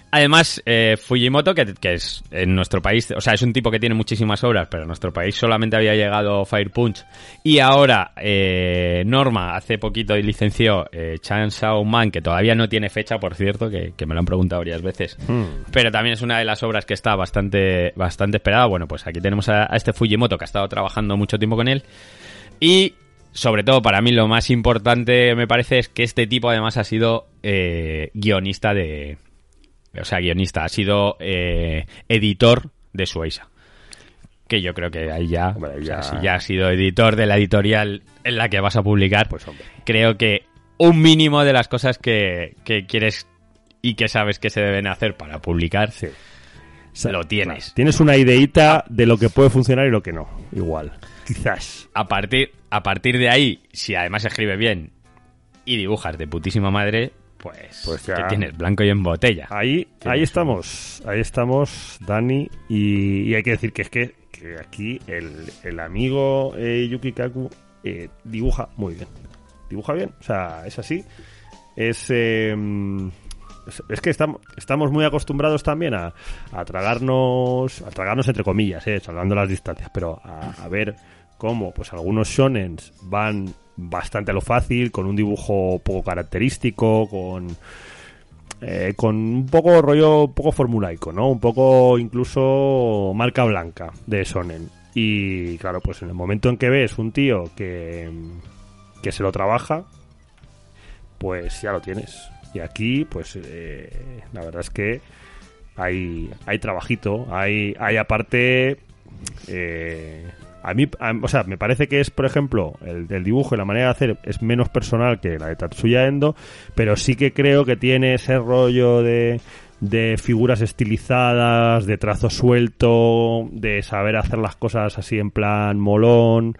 Speaker 3: Además, eh, Fujimoto, que, que es en nuestro país, o sea, es un tipo que tiene muchísimas obras, pero en nuestro país solamente había llegado Fire Punch. Y ahora, eh, Norma, hace poquito licenció eh, Chainsaw Man, que todavía no tiene fecha, por cierto, que, que me lo han preguntado varias veces.
Speaker 2: Hmm.
Speaker 3: Pero también es una de las obras que está bastante, bastante esperada. Bueno, pues aquí tenemos a, a este Fujimoto que ha estado trabajando mucho tiempo con él. Y sobre todo para mí lo más importante me parece es que este tipo además ha sido eh, guionista de... O sea, guionista, ha sido eh, editor de Sueisa. Que yo creo que ahí ya,
Speaker 2: Hombre,
Speaker 3: o sea,
Speaker 2: ya-
Speaker 3: si ya has sido editor de la editorial en la que vas a publicar,
Speaker 2: pues hombre.
Speaker 3: creo que un mínimo de las cosas que, que quieres y que sabes que se deben hacer para publicar,
Speaker 2: sí.
Speaker 3: Lo tienes.
Speaker 2: tienes una ideita de lo que puede funcionar y lo que no. Igual. Quizás.
Speaker 3: A partir, a partir de ahí, si además escribe bien y dibujas de putísima madre, pues,
Speaker 2: Pues ya.
Speaker 3: tienes blanco y en botella.
Speaker 2: Ahí, ahí estamos, ahí estamos, Dani, y, y hay que decir que es que, que aquí el, el amigo eh, Yuki Kaku eh, dibuja muy bien, dibuja bien, o sea, es así, es, eh, es, es que estamos, estamos muy acostumbrados también a, a tragarnos, a tragarnos entre comillas, eh, salvando las distancias, pero a, a ver cómo pues algunos shonens van bastante a lo fácil, con un dibujo poco característico, con eh, con un poco rollo, un poco formulaico, ¿no? Un poco incluso marca blanca de Sonen. Y claro, pues en el momento en que ves un tío que, que se lo trabaja, pues ya lo tienes. Y aquí, pues eh, la verdad es que hay, hay trabajito, hay, hay aparte, eh, a mí, a- o sea, me parece que es, por ejemplo, el, dibujo y la manera de hacer es menos personal que la de Tatsuya Endo, pero sí que creo que tiene ese rollo de, de figuras estilizadas, de trazo suelto, de saber hacer las cosas así en plan molón,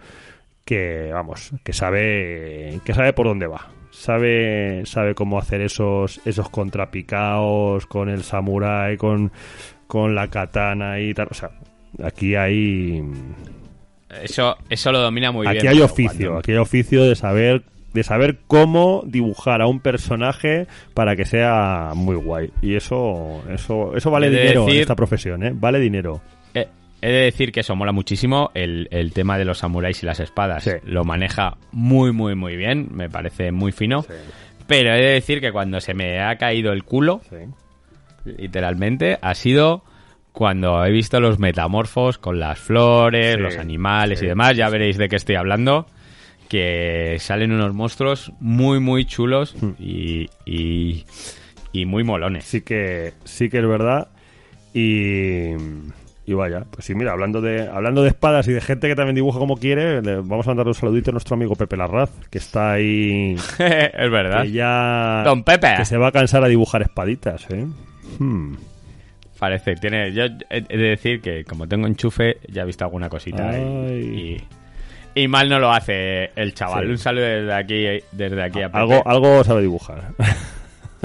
Speaker 2: que vamos, que sabe, que sabe por dónde va. Sabe, sabe cómo hacer esos, esos contrapicaos con el samurái, con, con la katana y tal. O sea, aquí hay,
Speaker 3: Eso, eso lo domina muy
Speaker 2: aquí
Speaker 3: bien.
Speaker 2: hay
Speaker 3: pero
Speaker 2: oficio,
Speaker 3: cuando-
Speaker 2: aquí hay oficio de saber, de saber cómo dibujar a un personaje para que sea muy guay. Y eso, eso, eso vale
Speaker 3: de
Speaker 2: dinero en esta profesión, ¿eh? Vale dinero.
Speaker 3: Eh, he de decir que eso mola muchísimo, el, el tema de los samuráis y las espadas.
Speaker 2: Sí.
Speaker 3: Lo maneja muy, muy, muy bien, me parece muy fino. Pero he de decir que cuando se me ha caído el culo,
Speaker 2: Sí.
Speaker 3: literalmente, ha sido cuando he visto los metamorfos con las flores,
Speaker 2: Sí,
Speaker 3: los animales
Speaker 2: sí,
Speaker 3: y demás. Ya veréis de qué estoy hablando. Que salen unos monstruos muy, muy chulos
Speaker 2: Hmm.
Speaker 3: y, y, y muy molones.
Speaker 2: sí que sí que es verdad y y vaya pues sí mira hablando de hablando de espadas y de gente que también dibuja como quiere le vamos a mandar un saludito a nuestro amigo Pepe Larraz que está ahí (laughs)
Speaker 3: es verdad.
Speaker 2: que ya
Speaker 3: Don Pepe.
Speaker 2: que se va a cansar a dibujar espaditas eh Hmm.
Speaker 3: Parece, tiene. Yo he de decir que como tengo enchufe, ya he visto alguna cosita y, y, y mal no lo hace el chaval.
Speaker 2: Sí.
Speaker 3: Un saludo desde aquí, desde aquí a Pepe.
Speaker 2: algo algo sabe dibujar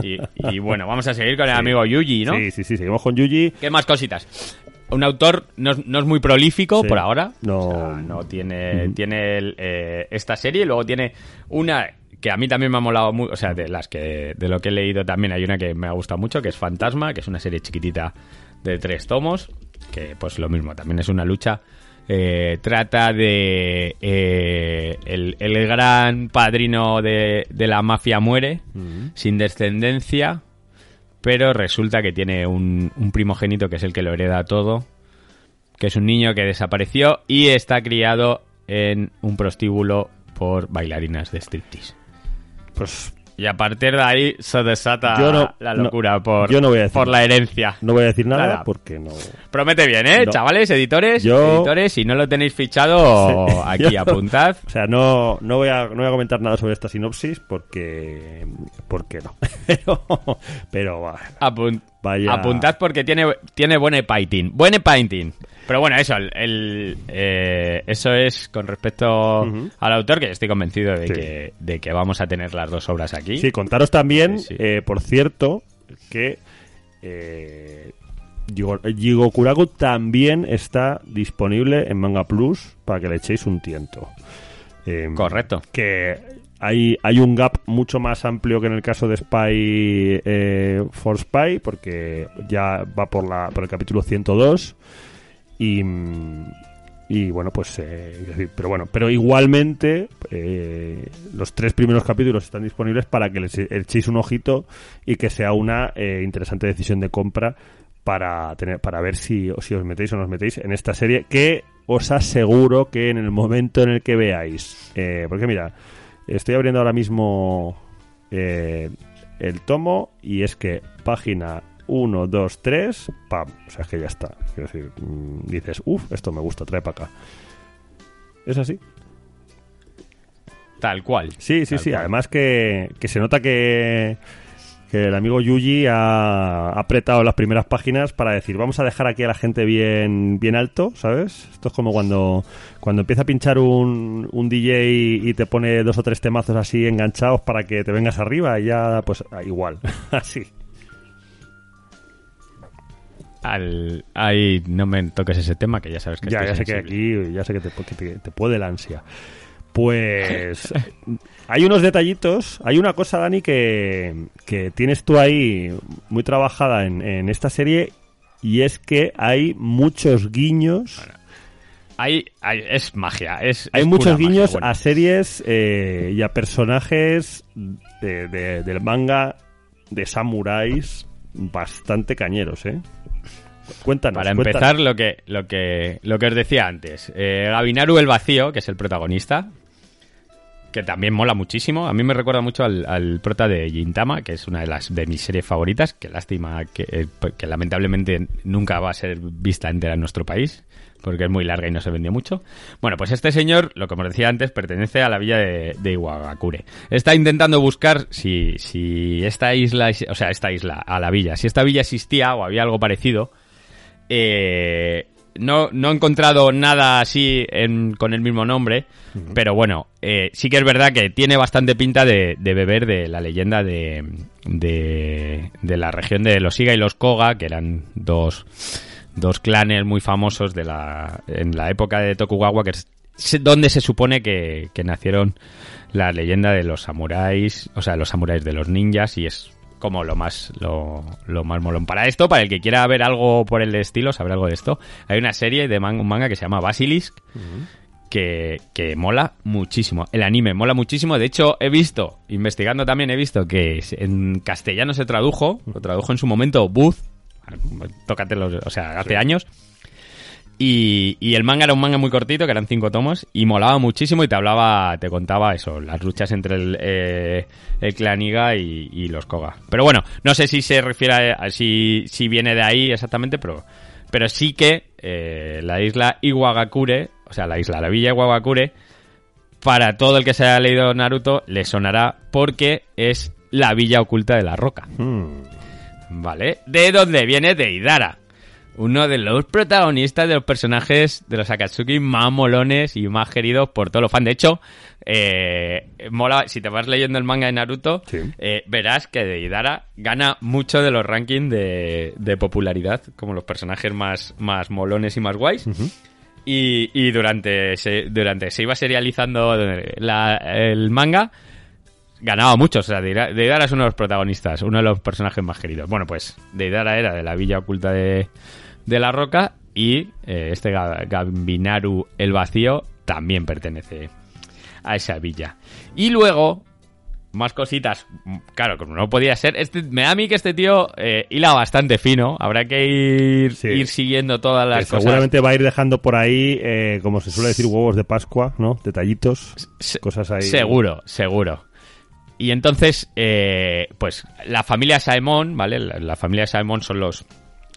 Speaker 3: Y, y bueno, vamos a seguir con el
Speaker 2: Sí.
Speaker 3: amigo Yuji, ¿no?
Speaker 2: sí sí sí seguimos con Yuji
Speaker 3: ¿Qué más cositas? Un autor no, es- no es muy prolífico
Speaker 2: Sí.
Speaker 3: por ahora.
Speaker 2: No.
Speaker 3: O sea, no tiene, tiene el, eh, esta serie y luego tiene una que a mí también me ha molado mucho. O sea, de las que de lo que he leído también hay una que me ha gustado mucho, que es Fantasma, que es una serie chiquitita de tres tomos. Que pues lo mismo, también es una lucha. Eh, trata de eh, el, el gran padrino de, de la mafia muere sin descendencia pero resulta que tiene un, un primogénito que es el que lo hereda todo, que es un niño que desapareció y está criado en un prostíbulo por bailarinas de striptease.
Speaker 2: Pues
Speaker 3: Y a partir de ahí se desata
Speaker 2: no-
Speaker 3: la
Speaker 2: no-
Speaker 3: locura por,
Speaker 2: yo no voy a decir
Speaker 3: por la herencia.
Speaker 2: no voy a decir nada
Speaker 3: Nada.
Speaker 2: porque no
Speaker 3: Promete bien, ¿eh? Chavales, editores,
Speaker 2: Yo-
Speaker 3: editores, si no lo tenéis fichado,
Speaker 2: Sí. (laughs)
Speaker 3: aquí
Speaker 2: Yo-
Speaker 3: apuntad.
Speaker 2: O sea, no, no, voy a, no voy a comentar nada sobre esta sinopsis porque. porque no. (laughs) Pero. Pero va. Vaya.
Speaker 3: Apuntad porque tiene, tiene buen painting. Buen painting. Pero bueno, eso, el, el, eh, eso es con respecto al autor, que estoy convencido de,
Speaker 2: Sí.
Speaker 3: que, de que vamos a tener las dos obras aquí.
Speaker 2: Sí, contaros también,
Speaker 3: Sí, sí.
Speaker 2: eh, por cierto, que. Eh, Jigo- Jigokuraku también está disponible en Manga Plus para que le echéis un tiento. Eh,
Speaker 3: Correcto.
Speaker 2: que hay, hay un gap mucho más amplio que en el caso de Spy eh, for Spy, porque ya va por, la, por el capítulo 102. Y, y bueno, pues. eh, pero bueno, pero igualmente eh, los tres primeros capítulos están disponibles para que les echéis un ojito y que sea una eh, interesante decisión de compra para tener para ver si, si os metéis o no os metéis en esta serie que os aseguro que en el momento en el que veáis porque mira estoy abriendo ahora mismo el tomo y es que página 1, 2, 3 pam, o sea es que ya está Quiero decir, mm, dices, uff, esto me gusta, trae para acá es así
Speaker 3: Tal cual.
Speaker 2: Sí, sí,
Speaker 3: Tal
Speaker 2: sí.
Speaker 3: cual.
Speaker 2: Además que, que se nota que, que el amigo Yuji ha apretado las primeras páginas para decir, vamos a dejar aquí a la gente bien, bien alto, ¿sabes? Esto es como cuando, cuando empieza a pinchar un, un DJ y te pone dos o tres temazos así enganchados para que te vengas arriba y ya, pues ah, igual, (laughs) así.
Speaker 3: Al, ahí no me toques ese tema, que ya sabes que
Speaker 2: Ya, ya sé que aquí, ya sé que te, que te, te puede la ansia. Pues (laughs) hay unos detallitos, hay una cosa, Dani, que, que tienes tú ahí muy trabajada en, en esta serie y es que hay muchos guiños,
Speaker 3: Hay, hay- es magia. Es,
Speaker 2: hay
Speaker 3: es
Speaker 2: muchos
Speaker 3: magia,
Speaker 2: guiños
Speaker 3: bueno.
Speaker 2: a series eh, y a personajes de- de- del manga de samuráis bastante cañeros, ¿eh? Cuéntanos.
Speaker 3: Para
Speaker 2: cuéntanos.
Speaker 3: empezar, lo que, lo que, lo que os decía antes. Eh, Gabinaru el Vacío, que es el protagonista, que también mola muchísimo. A mí me recuerda mucho al, al prota de Gintama, que es una de las de mis series favoritas. Que lástima que, eh, que lamentablemente nunca va a ser vista entera en nuestro país, porque es muy larga y no se vendió mucho. Bueno, pues este señor, lo que os decía antes, pertenece a la villa de, de Iwagakure. Está intentando buscar si, si esta isla, o sea, esta isla, a la villa, si esta villa existía o había algo parecido. Eh, no, no he encontrado nada así en- con el mismo nombre, pero bueno, eh, sí que es verdad que tiene bastante pinta de, de beber de la leyenda de, de, de la región de los Iga y los Koga, que eran dos, dos clanes muy famosos de la, en la época de Tokugawa, que es donde se supone que, que nacieron la leyenda de los samuráis, o sea, los samuráis de los ninjas, y es como lo más lo, lo más molón. Para esto, para el que quiera ver algo por el estilo, saber algo de esto, hay una serie de man- un manga que se llama Basilisk, que, que mola muchísimo. El anime mola muchísimo. De hecho, he visto, investigando también, he visto que en castellano se tradujo, lo tradujo en su momento Booth, tócate los, o sea, hace años. Y, y el manga era un manga muy cortito, que eran cinco tomos, y molaba muchísimo y te hablaba, te contaba eso, las luchas entre el, eh, el clan Iga y, y los Koga. Pero bueno, no sé si se refiere a, si, si viene de ahí exactamente, pero, pero sí que eh, la isla Iwagakure, o sea, la isla, la villa Iwagakure, para todo el que se haya leído Naruto, le sonará porque es la villa oculta de la roca.
Speaker 2: Hmm.
Speaker 3: ¿Vale? ¿De dónde viene? De Idara. Uno de los protagonistas de los personajes de los Akatsuki más molones y más queridos por todos los fans. De hecho, eh, mola, si te vas leyendo el manga de Naruto,
Speaker 2: Sí.
Speaker 3: eh, verás que de Idara gana mucho de los rankings de, de popularidad, como los personajes más, más molones y más guays. Y, y durante, se, durante se iba serializando la- el manga, ganaba mucho. O sea, Deidara, es uno de los protagonistas, uno de los personajes más queridos. Bueno, pues Deidara era de la villa oculta de, de la roca y eh, este Ga- Gambinaru el vacío también pertenece a esa villa. Y luego, más cositas. Claro, como no podía ser. Este, me da a mí que este tío eh, hila bastante fino. Habrá que ir,
Speaker 2: Sí.
Speaker 3: ir siguiendo todas las
Speaker 2: Que
Speaker 3: cosas.
Speaker 2: seguramente va a ir dejando por ahí, eh, como se suele decir, huevos de Pascua, ¿no? Detallitos,
Speaker 3: Se-
Speaker 2: cosas ahí.
Speaker 3: Seguro, seguro. Y entonces, eh, pues la familia Saemon, ¿vale? La, la familia Saemon son los...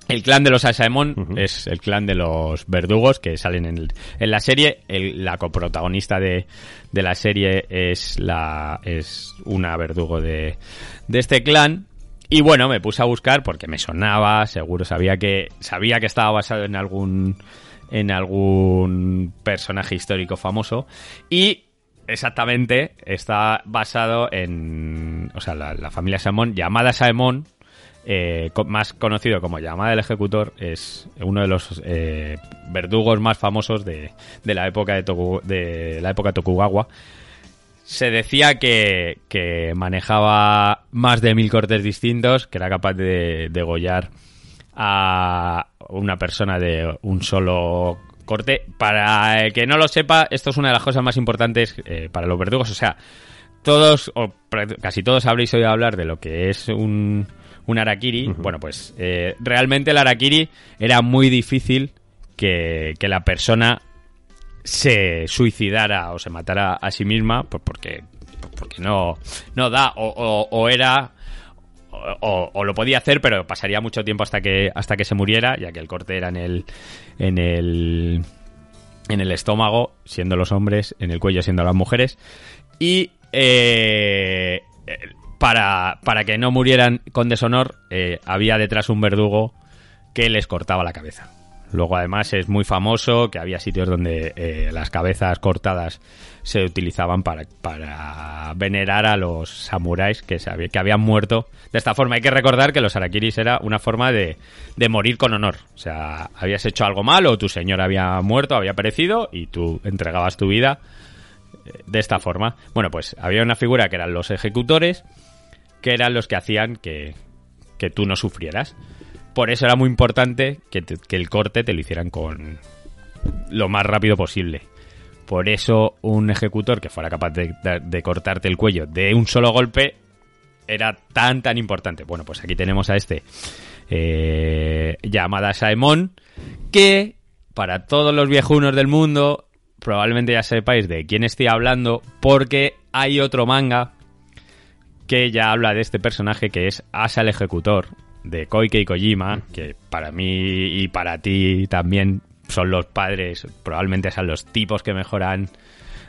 Speaker 3: El clan de los Saemon es el clan de los verdugos que salen en, el- en la serie. El- la coprotagonista de, de la serie es la es una verdugo de, de este clan. Y bueno, me puse a buscar porque me sonaba, seguro sabía que sabía que estaba basado en algún en algún personaje histórico famoso y exactamente está basado en o sea la, familia Saemon llamada Saemon eh, más conocido como llamada del ejecutor es uno de los eh, verdugos más famosos de, de la época de la época Tokugawa. Se decía que, que manejaba más de mil cortes distintos, que era capaz de degollar a una persona de un solo corte. Para el que no lo sepa, esto es una de las cosas más importantes eh, para los verdugos. O sea, todos, o casi todos habréis oído hablar de lo que es un, un Arakiri. Bueno, pues eh, realmente el Arakiri era muy difícil que, que la persona se suicidara o se matara a sí misma pues porque porque no no da o, o- o era o, lo podía hacer pero pasaría mucho tiempo hasta que hasta que se muriera ya que el corte era en el en el en el estómago siendo los hombres en el cuello siendo las mujeres. Y eh, para para que no murieran con deshonor eh, había detrás un verdugo que les cortaba la cabeza Luego, además, es muy famoso que había sitios donde eh, las cabezas cortadas se utilizaban para, para venerar a los samuráis que, se había- que habían muerto de esta forma. Hay que recordar que los arakiris era una forma de, de morir con honor. O sea, habías hecho algo mal o tu señor había muerto, había perecido y tú entregabas tu vida eh, de esta forma. Bueno, pues había una figura que eran los ejecutores, que eran los que hacían que, que tú no sufrieras. Por eso era muy importante que, el corte te lo hicieran con lo más rápido posible. Por eso un ejecutor que fuera capaz de cortarte el cuello de un solo golpe era tan tan importante. Bueno, pues aquí tenemos a este eh, llamada Saemon que para todos los viejunos del mundo probablemente ya sepáis de quién estoy hablando porque hay otro manga que ya habla de este personaje que es Asa el Ejecutor, de Koike y Kojima, que para mí y para ti también son los padres, probablemente sean los tipos que mejor han-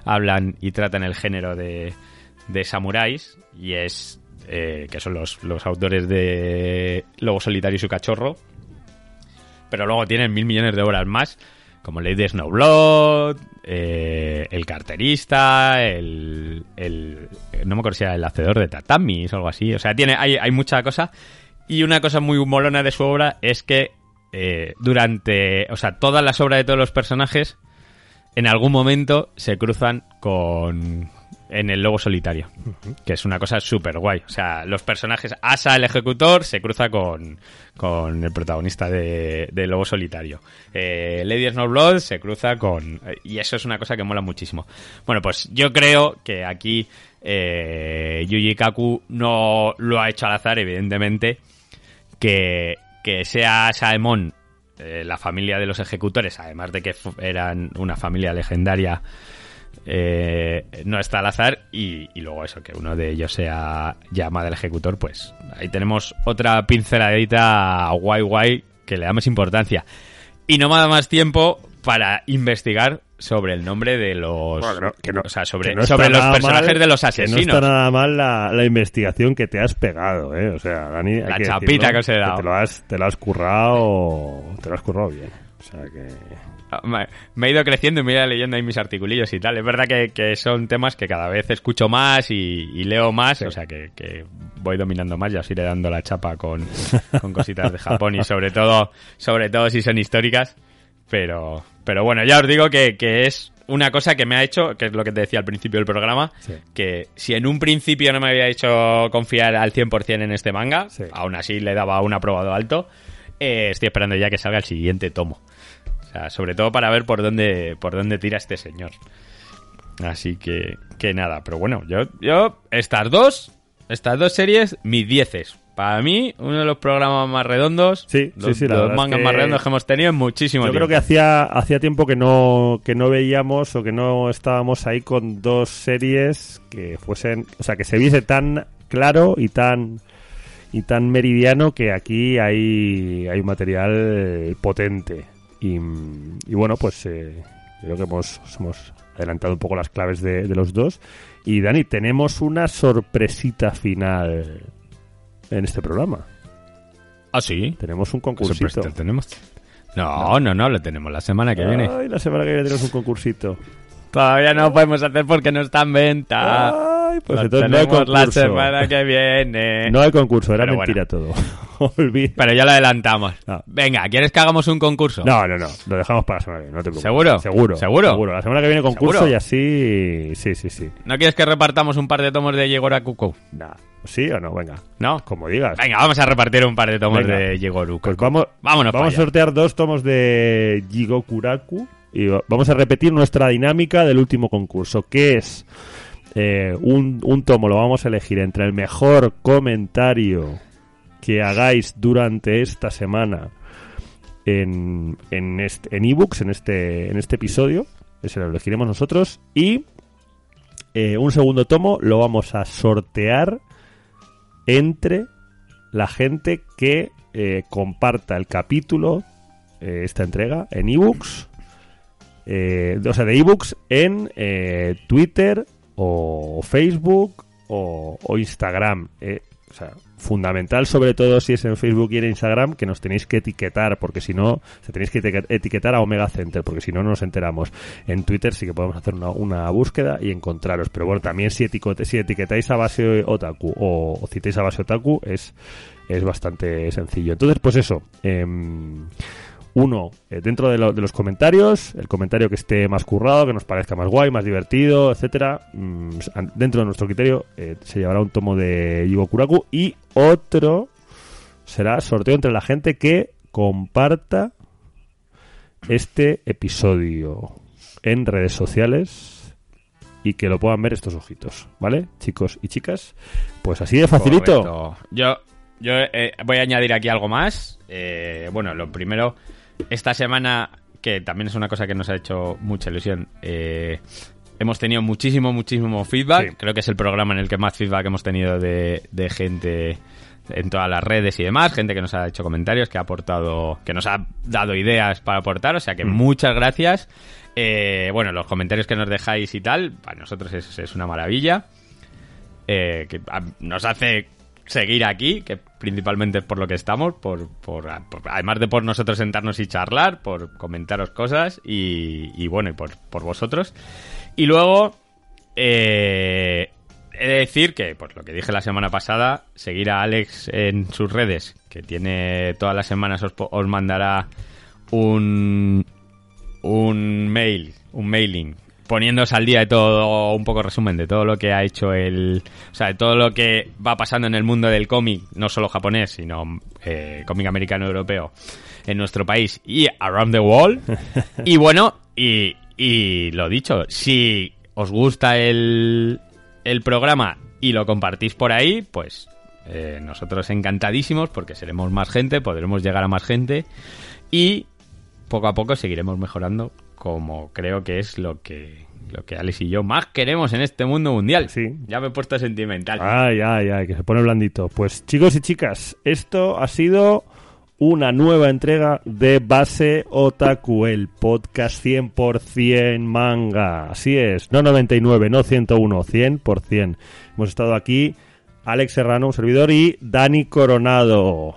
Speaker 3: hablan y tratan el género de, de samuráis, y es eh, que son los, los autores de Lobo Solitario y su cachorro, pero luego tienen mil millones de obras más, como Lady Snowblood, eh, El Carterista, el, el- No me acuerdo si era el hacedor de tatamis o algo así. O sea, tiene, hay, hay mucha cosa. Y una cosa muy molona de su obra es que eh, durante. O sea, todas las obras de todos los personajes en algún momento se cruzan con. En el lobo solitario. Que es una cosa súper guay. O sea, los personajes. Asa, el ejecutor, se cruza con, con el protagonista de, de Lobo Solitario. Eh, Lady Snowblood se cruza con... Y eso es una cosa que mola muchísimo. Bueno, pues yo creo que aquí eh, Yuji Kaku no lo ha hecho al azar, evidentemente. Que, que sea Saemon eh, la familia de los ejecutores, además de que eran una familia legendaria, eh, no está al azar. Y, luego eso, que uno de ellos sea llama del ejecutor, pues ahí tenemos otra pinceladita guay guay que le damos importancia. Y no me da más tiempo para investigar sobre el nombre de los...
Speaker 2: Bueno, que no-
Speaker 3: o sea, sobre,
Speaker 2: que no
Speaker 3: sobre los personajes
Speaker 2: mal-
Speaker 3: de los
Speaker 2: Que
Speaker 3: asesinos.
Speaker 2: no está nada mal la, la investigación que te has pegado, ¿eh? O sea, Dani, hay
Speaker 3: La
Speaker 2: que
Speaker 3: chapita
Speaker 2: decirlo,
Speaker 3: que os he dado.
Speaker 2: te lo has, te lo has currado, te lo has currado bien. O sea que...
Speaker 3: Ah, Me he ido creciendo y me he ido leyendo ahí mis articulillos y tal. Es verdad que, que son temas que cada vez escucho más y, y leo más, o sea que, que voy dominando más y os iré dando la chapa con, con cositas de Japón y sobre todo, sobre todo si son históricas. Pero, pero bueno, ya os digo que, que es una cosa que me ha hecho, que es lo que te decía al principio del programa,
Speaker 2: Sí.
Speaker 3: que si en un principio no me había hecho confiar al 100% en este manga,
Speaker 2: Sí.
Speaker 3: aún así le daba un aprobado alto, eh, estoy esperando ya que salga el siguiente tomo. O sea, sobre todo para ver por dónde, por dónde tira este señor. Así que, que nada, pero bueno, yo, yo, estas dos, estas dos series, mis dieces. Para mí, uno de los programas más redondos,
Speaker 2: Sí,
Speaker 3: los,
Speaker 2: sí, sí, la
Speaker 3: los
Speaker 2: es
Speaker 3: mangas
Speaker 2: que-
Speaker 3: más redondos que hemos tenido en muchísimo
Speaker 2: Yo
Speaker 3: tiempo.
Speaker 2: creo que hacía, hacía tiempo que no, que no veíamos o que no estábamos ahí con dos series que fuesen, o sea, que se viese tan claro y tan y tan meridiano que aquí hay, hay un material potente. Y, y bueno, pues eh, creo que hemos, hemos adelantado un poco las claves de, de los dos. Y Dani, tenemos una sorpresita final en este programa.
Speaker 3: Ah, sí.
Speaker 2: Tenemos un
Speaker 3: ¿Qué
Speaker 2: concursito.
Speaker 3: tenemos? No, no, no, lo tenemos la semana que viene.
Speaker 2: Ay, la semana que viene tenemos un concursito.
Speaker 3: Todavía no lo podemos hacer porque no está en venta.
Speaker 2: Ay, pues
Speaker 3: Lo
Speaker 2: entonces no hay concurso.
Speaker 3: la semana que viene. (laughs)
Speaker 2: No hay concurso, era
Speaker 3: Pero
Speaker 2: mentira todo. (laughs) Olvida.
Speaker 3: Pero ya lo adelantamos. Venga, ¿quieres que hagamos un concurso?
Speaker 2: No, no, no. Lo dejamos para la semana que viene. No te preocupes.
Speaker 3: ¿Seguro?
Speaker 2: Seguro.
Speaker 3: ¿Seguro?
Speaker 2: Seguro. La semana que viene concurso
Speaker 3: ¿Seguro?
Speaker 2: y así. Sí, sí, sí.
Speaker 3: ¿No quieres que repartamos un par de tomos de Yegora Kukou?
Speaker 2: Nah. ¿Sí o no? Venga.
Speaker 3: ¿No?
Speaker 2: Como digas.
Speaker 3: Venga, vamos a repartir un par de tomos
Speaker 2: Venga.
Speaker 3: de Yegoru.
Speaker 2: Pues vamos,
Speaker 3: Vámonos
Speaker 2: vamos a sortear dos tomos de Jigokuraku y va- vamos a repetir nuestra dinámica del último concurso, que es eh, un, un tomo, lo vamos a elegir entre el mejor comentario que hagáis durante esta semana en, en, este, en ebooks, en este, en este episodio, ese lo elegiremos nosotros, y eh, un segundo tomo lo vamos a sortear entre la gente que eh, comparta el capítulo, esta entrega, en ebooks, o sea, de ebooks en Twitter o Facebook o, Instagram. Eh, o sea, fundamental sobre todo si es en Facebook y en Instagram que nos tenéis que etiquetar porque si no, se tenéis que etiquet- etiquetar a Omega Center porque si no, no nos enteramos. En Twitter sí que podemos hacer una, búsqueda y encontraros, pero bueno, también si, etiquetáis a base Otaku o, o citáis a base Otaku es, es bastante sencillo. Entonces, pues eso, em, uno, eh, dentro de, lo- de los comentarios, el comentario que esté más currado, que nos parezca más guay, más divertido, etcétera, mm, dentro de nuestro criterio eh, se llevará un tomo de Yugo Kuraku y otro será sorteo entre la gente que comparta este episodio en redes sociales y que lo puedan ver estos ojitos, ¿vale? Chicos y chicas, pues así de facilito.
Speaker 3: Correcto. Yo, yo eh, voy a añadir aquí algo más. Eh, bueno, lo primero, esta semana, que también es una cosa que nos ha hecho mucha ilusión, eh, hemos tenido muchísimo, muchísimo feedback.
Speaker 2: Sí.
Speaker 3: Creo que es el programa en el que más feedback hemos tenido de, de gente en todas las redes y demás, gente que nos ha hecho comentarios, que ha aportado, que nos ha dado ideas para aportar, o sea que muchas gracias. Eh, bueno, los comentarios que nos dejáis y tal, para nosotros es, es una maravilla. Eh, que a- nos hace seguir aquí, que principalmente por lo que estamos, por, por- además de por nosotros sentarnos y charlar, por comentaros cosas y, bueno, y por, por vosotros. Y luego, eh, he de decir que, pues lo que dije la semana pasada, seguir a Alex en sus redes, que tiene todas las semanas os, os mandará un, un mail, un mailing, poniéndose al día de todo, un poco resumen de todo lo que ha hecho el, o sea, de todo lo que va pasando en el mundo del cómic, no solo japonés, sino eh, cómic americano europeo en nuestro país y around the world. (laughs) y bueno, y, y lo dicho, si os gusta el, el programa y lo compartís por ahí, pues eh, nosotros encantadísimos porque seremos más gente, podremos llegar a más gente y poco a poco seguiremos mejorando como creo que es lo que lo que Alex y yo más queremos en este mundo mundial.
Speaker 2: Sí.
Speaker 3: Ya me he puesto sentimental.
Speaker 2: Ay, ay, ay, que se pone blandito. Pues chicos y chicas, esto ha sido una nueva entrega de Base Otaku, el podcast 100% manga. Así es, no 99, no 101, 100%. Hemos estado aquí, Alex Serrano, un servidor, y Dani Coronado,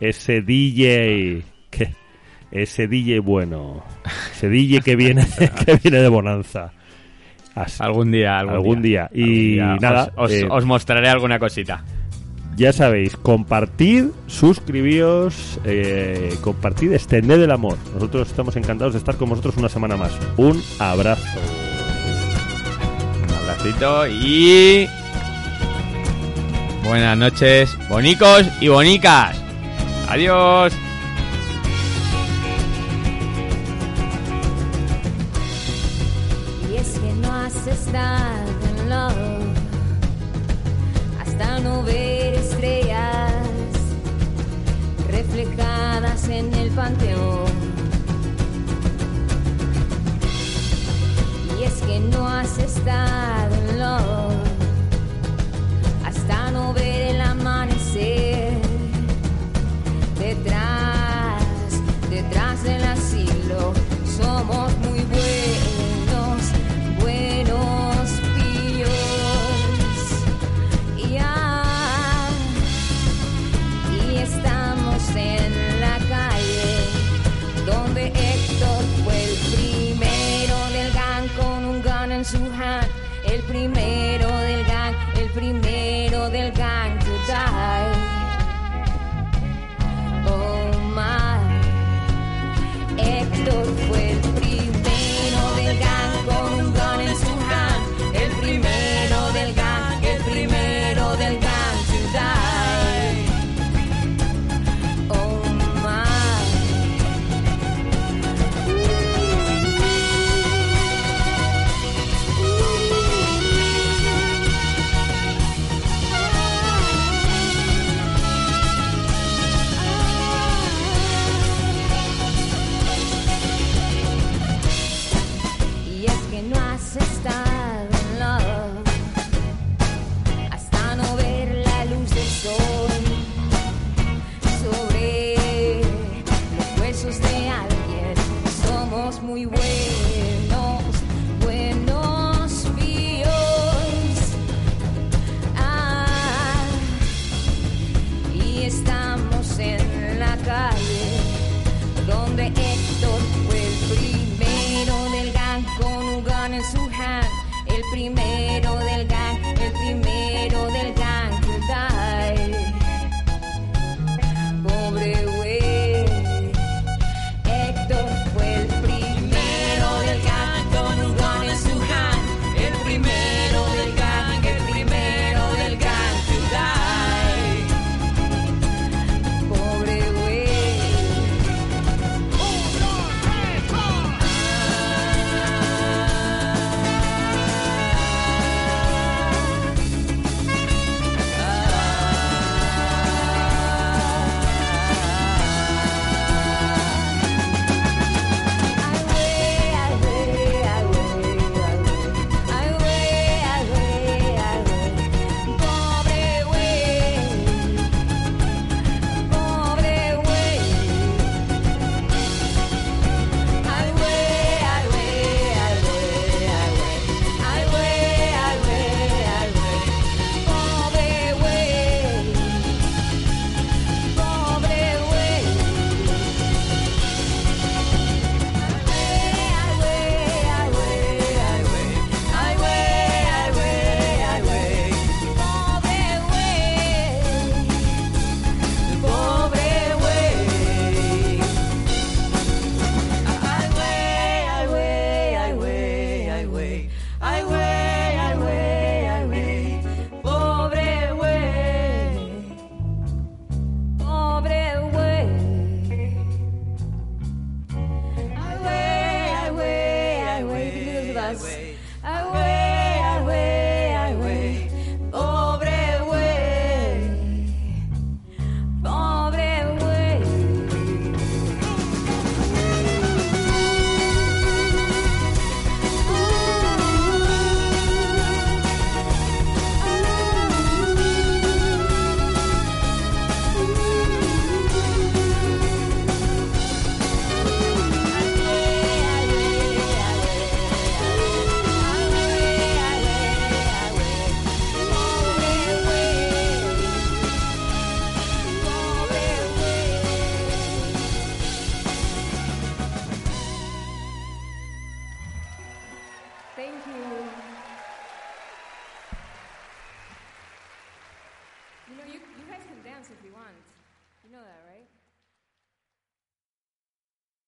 Speaker 2: ese DJ, que, ese DJ bueno, ese DJ que viene, (laughs) que viene de Bonanza. Así.
Speaker 3: Algún día, algún,
Speaker 2: Algún día. Y
Speaker 3: Algún día.
Speaker 2: nada,
Speaker 3: Os, os-
Speaker 2: eh,
Speaker 3: os mostraré alguna cosita.
Speaker 2: Ya sabéis, compartid, suscribíos, eh, compartid, extended el amor. Nosotros estamos encantados de estar con vosotros una semana más. Un abrazo.
Speaker 3: Un abracito y. Buenas noches, bonicos y bonicas. Adiós.
Speaker 1: Estado en love hasta no ver estrellas reflejadas en el panteón. Y es que no has estado en love hasta no ver el amanecer detrás, detrás del asilo. Somos muy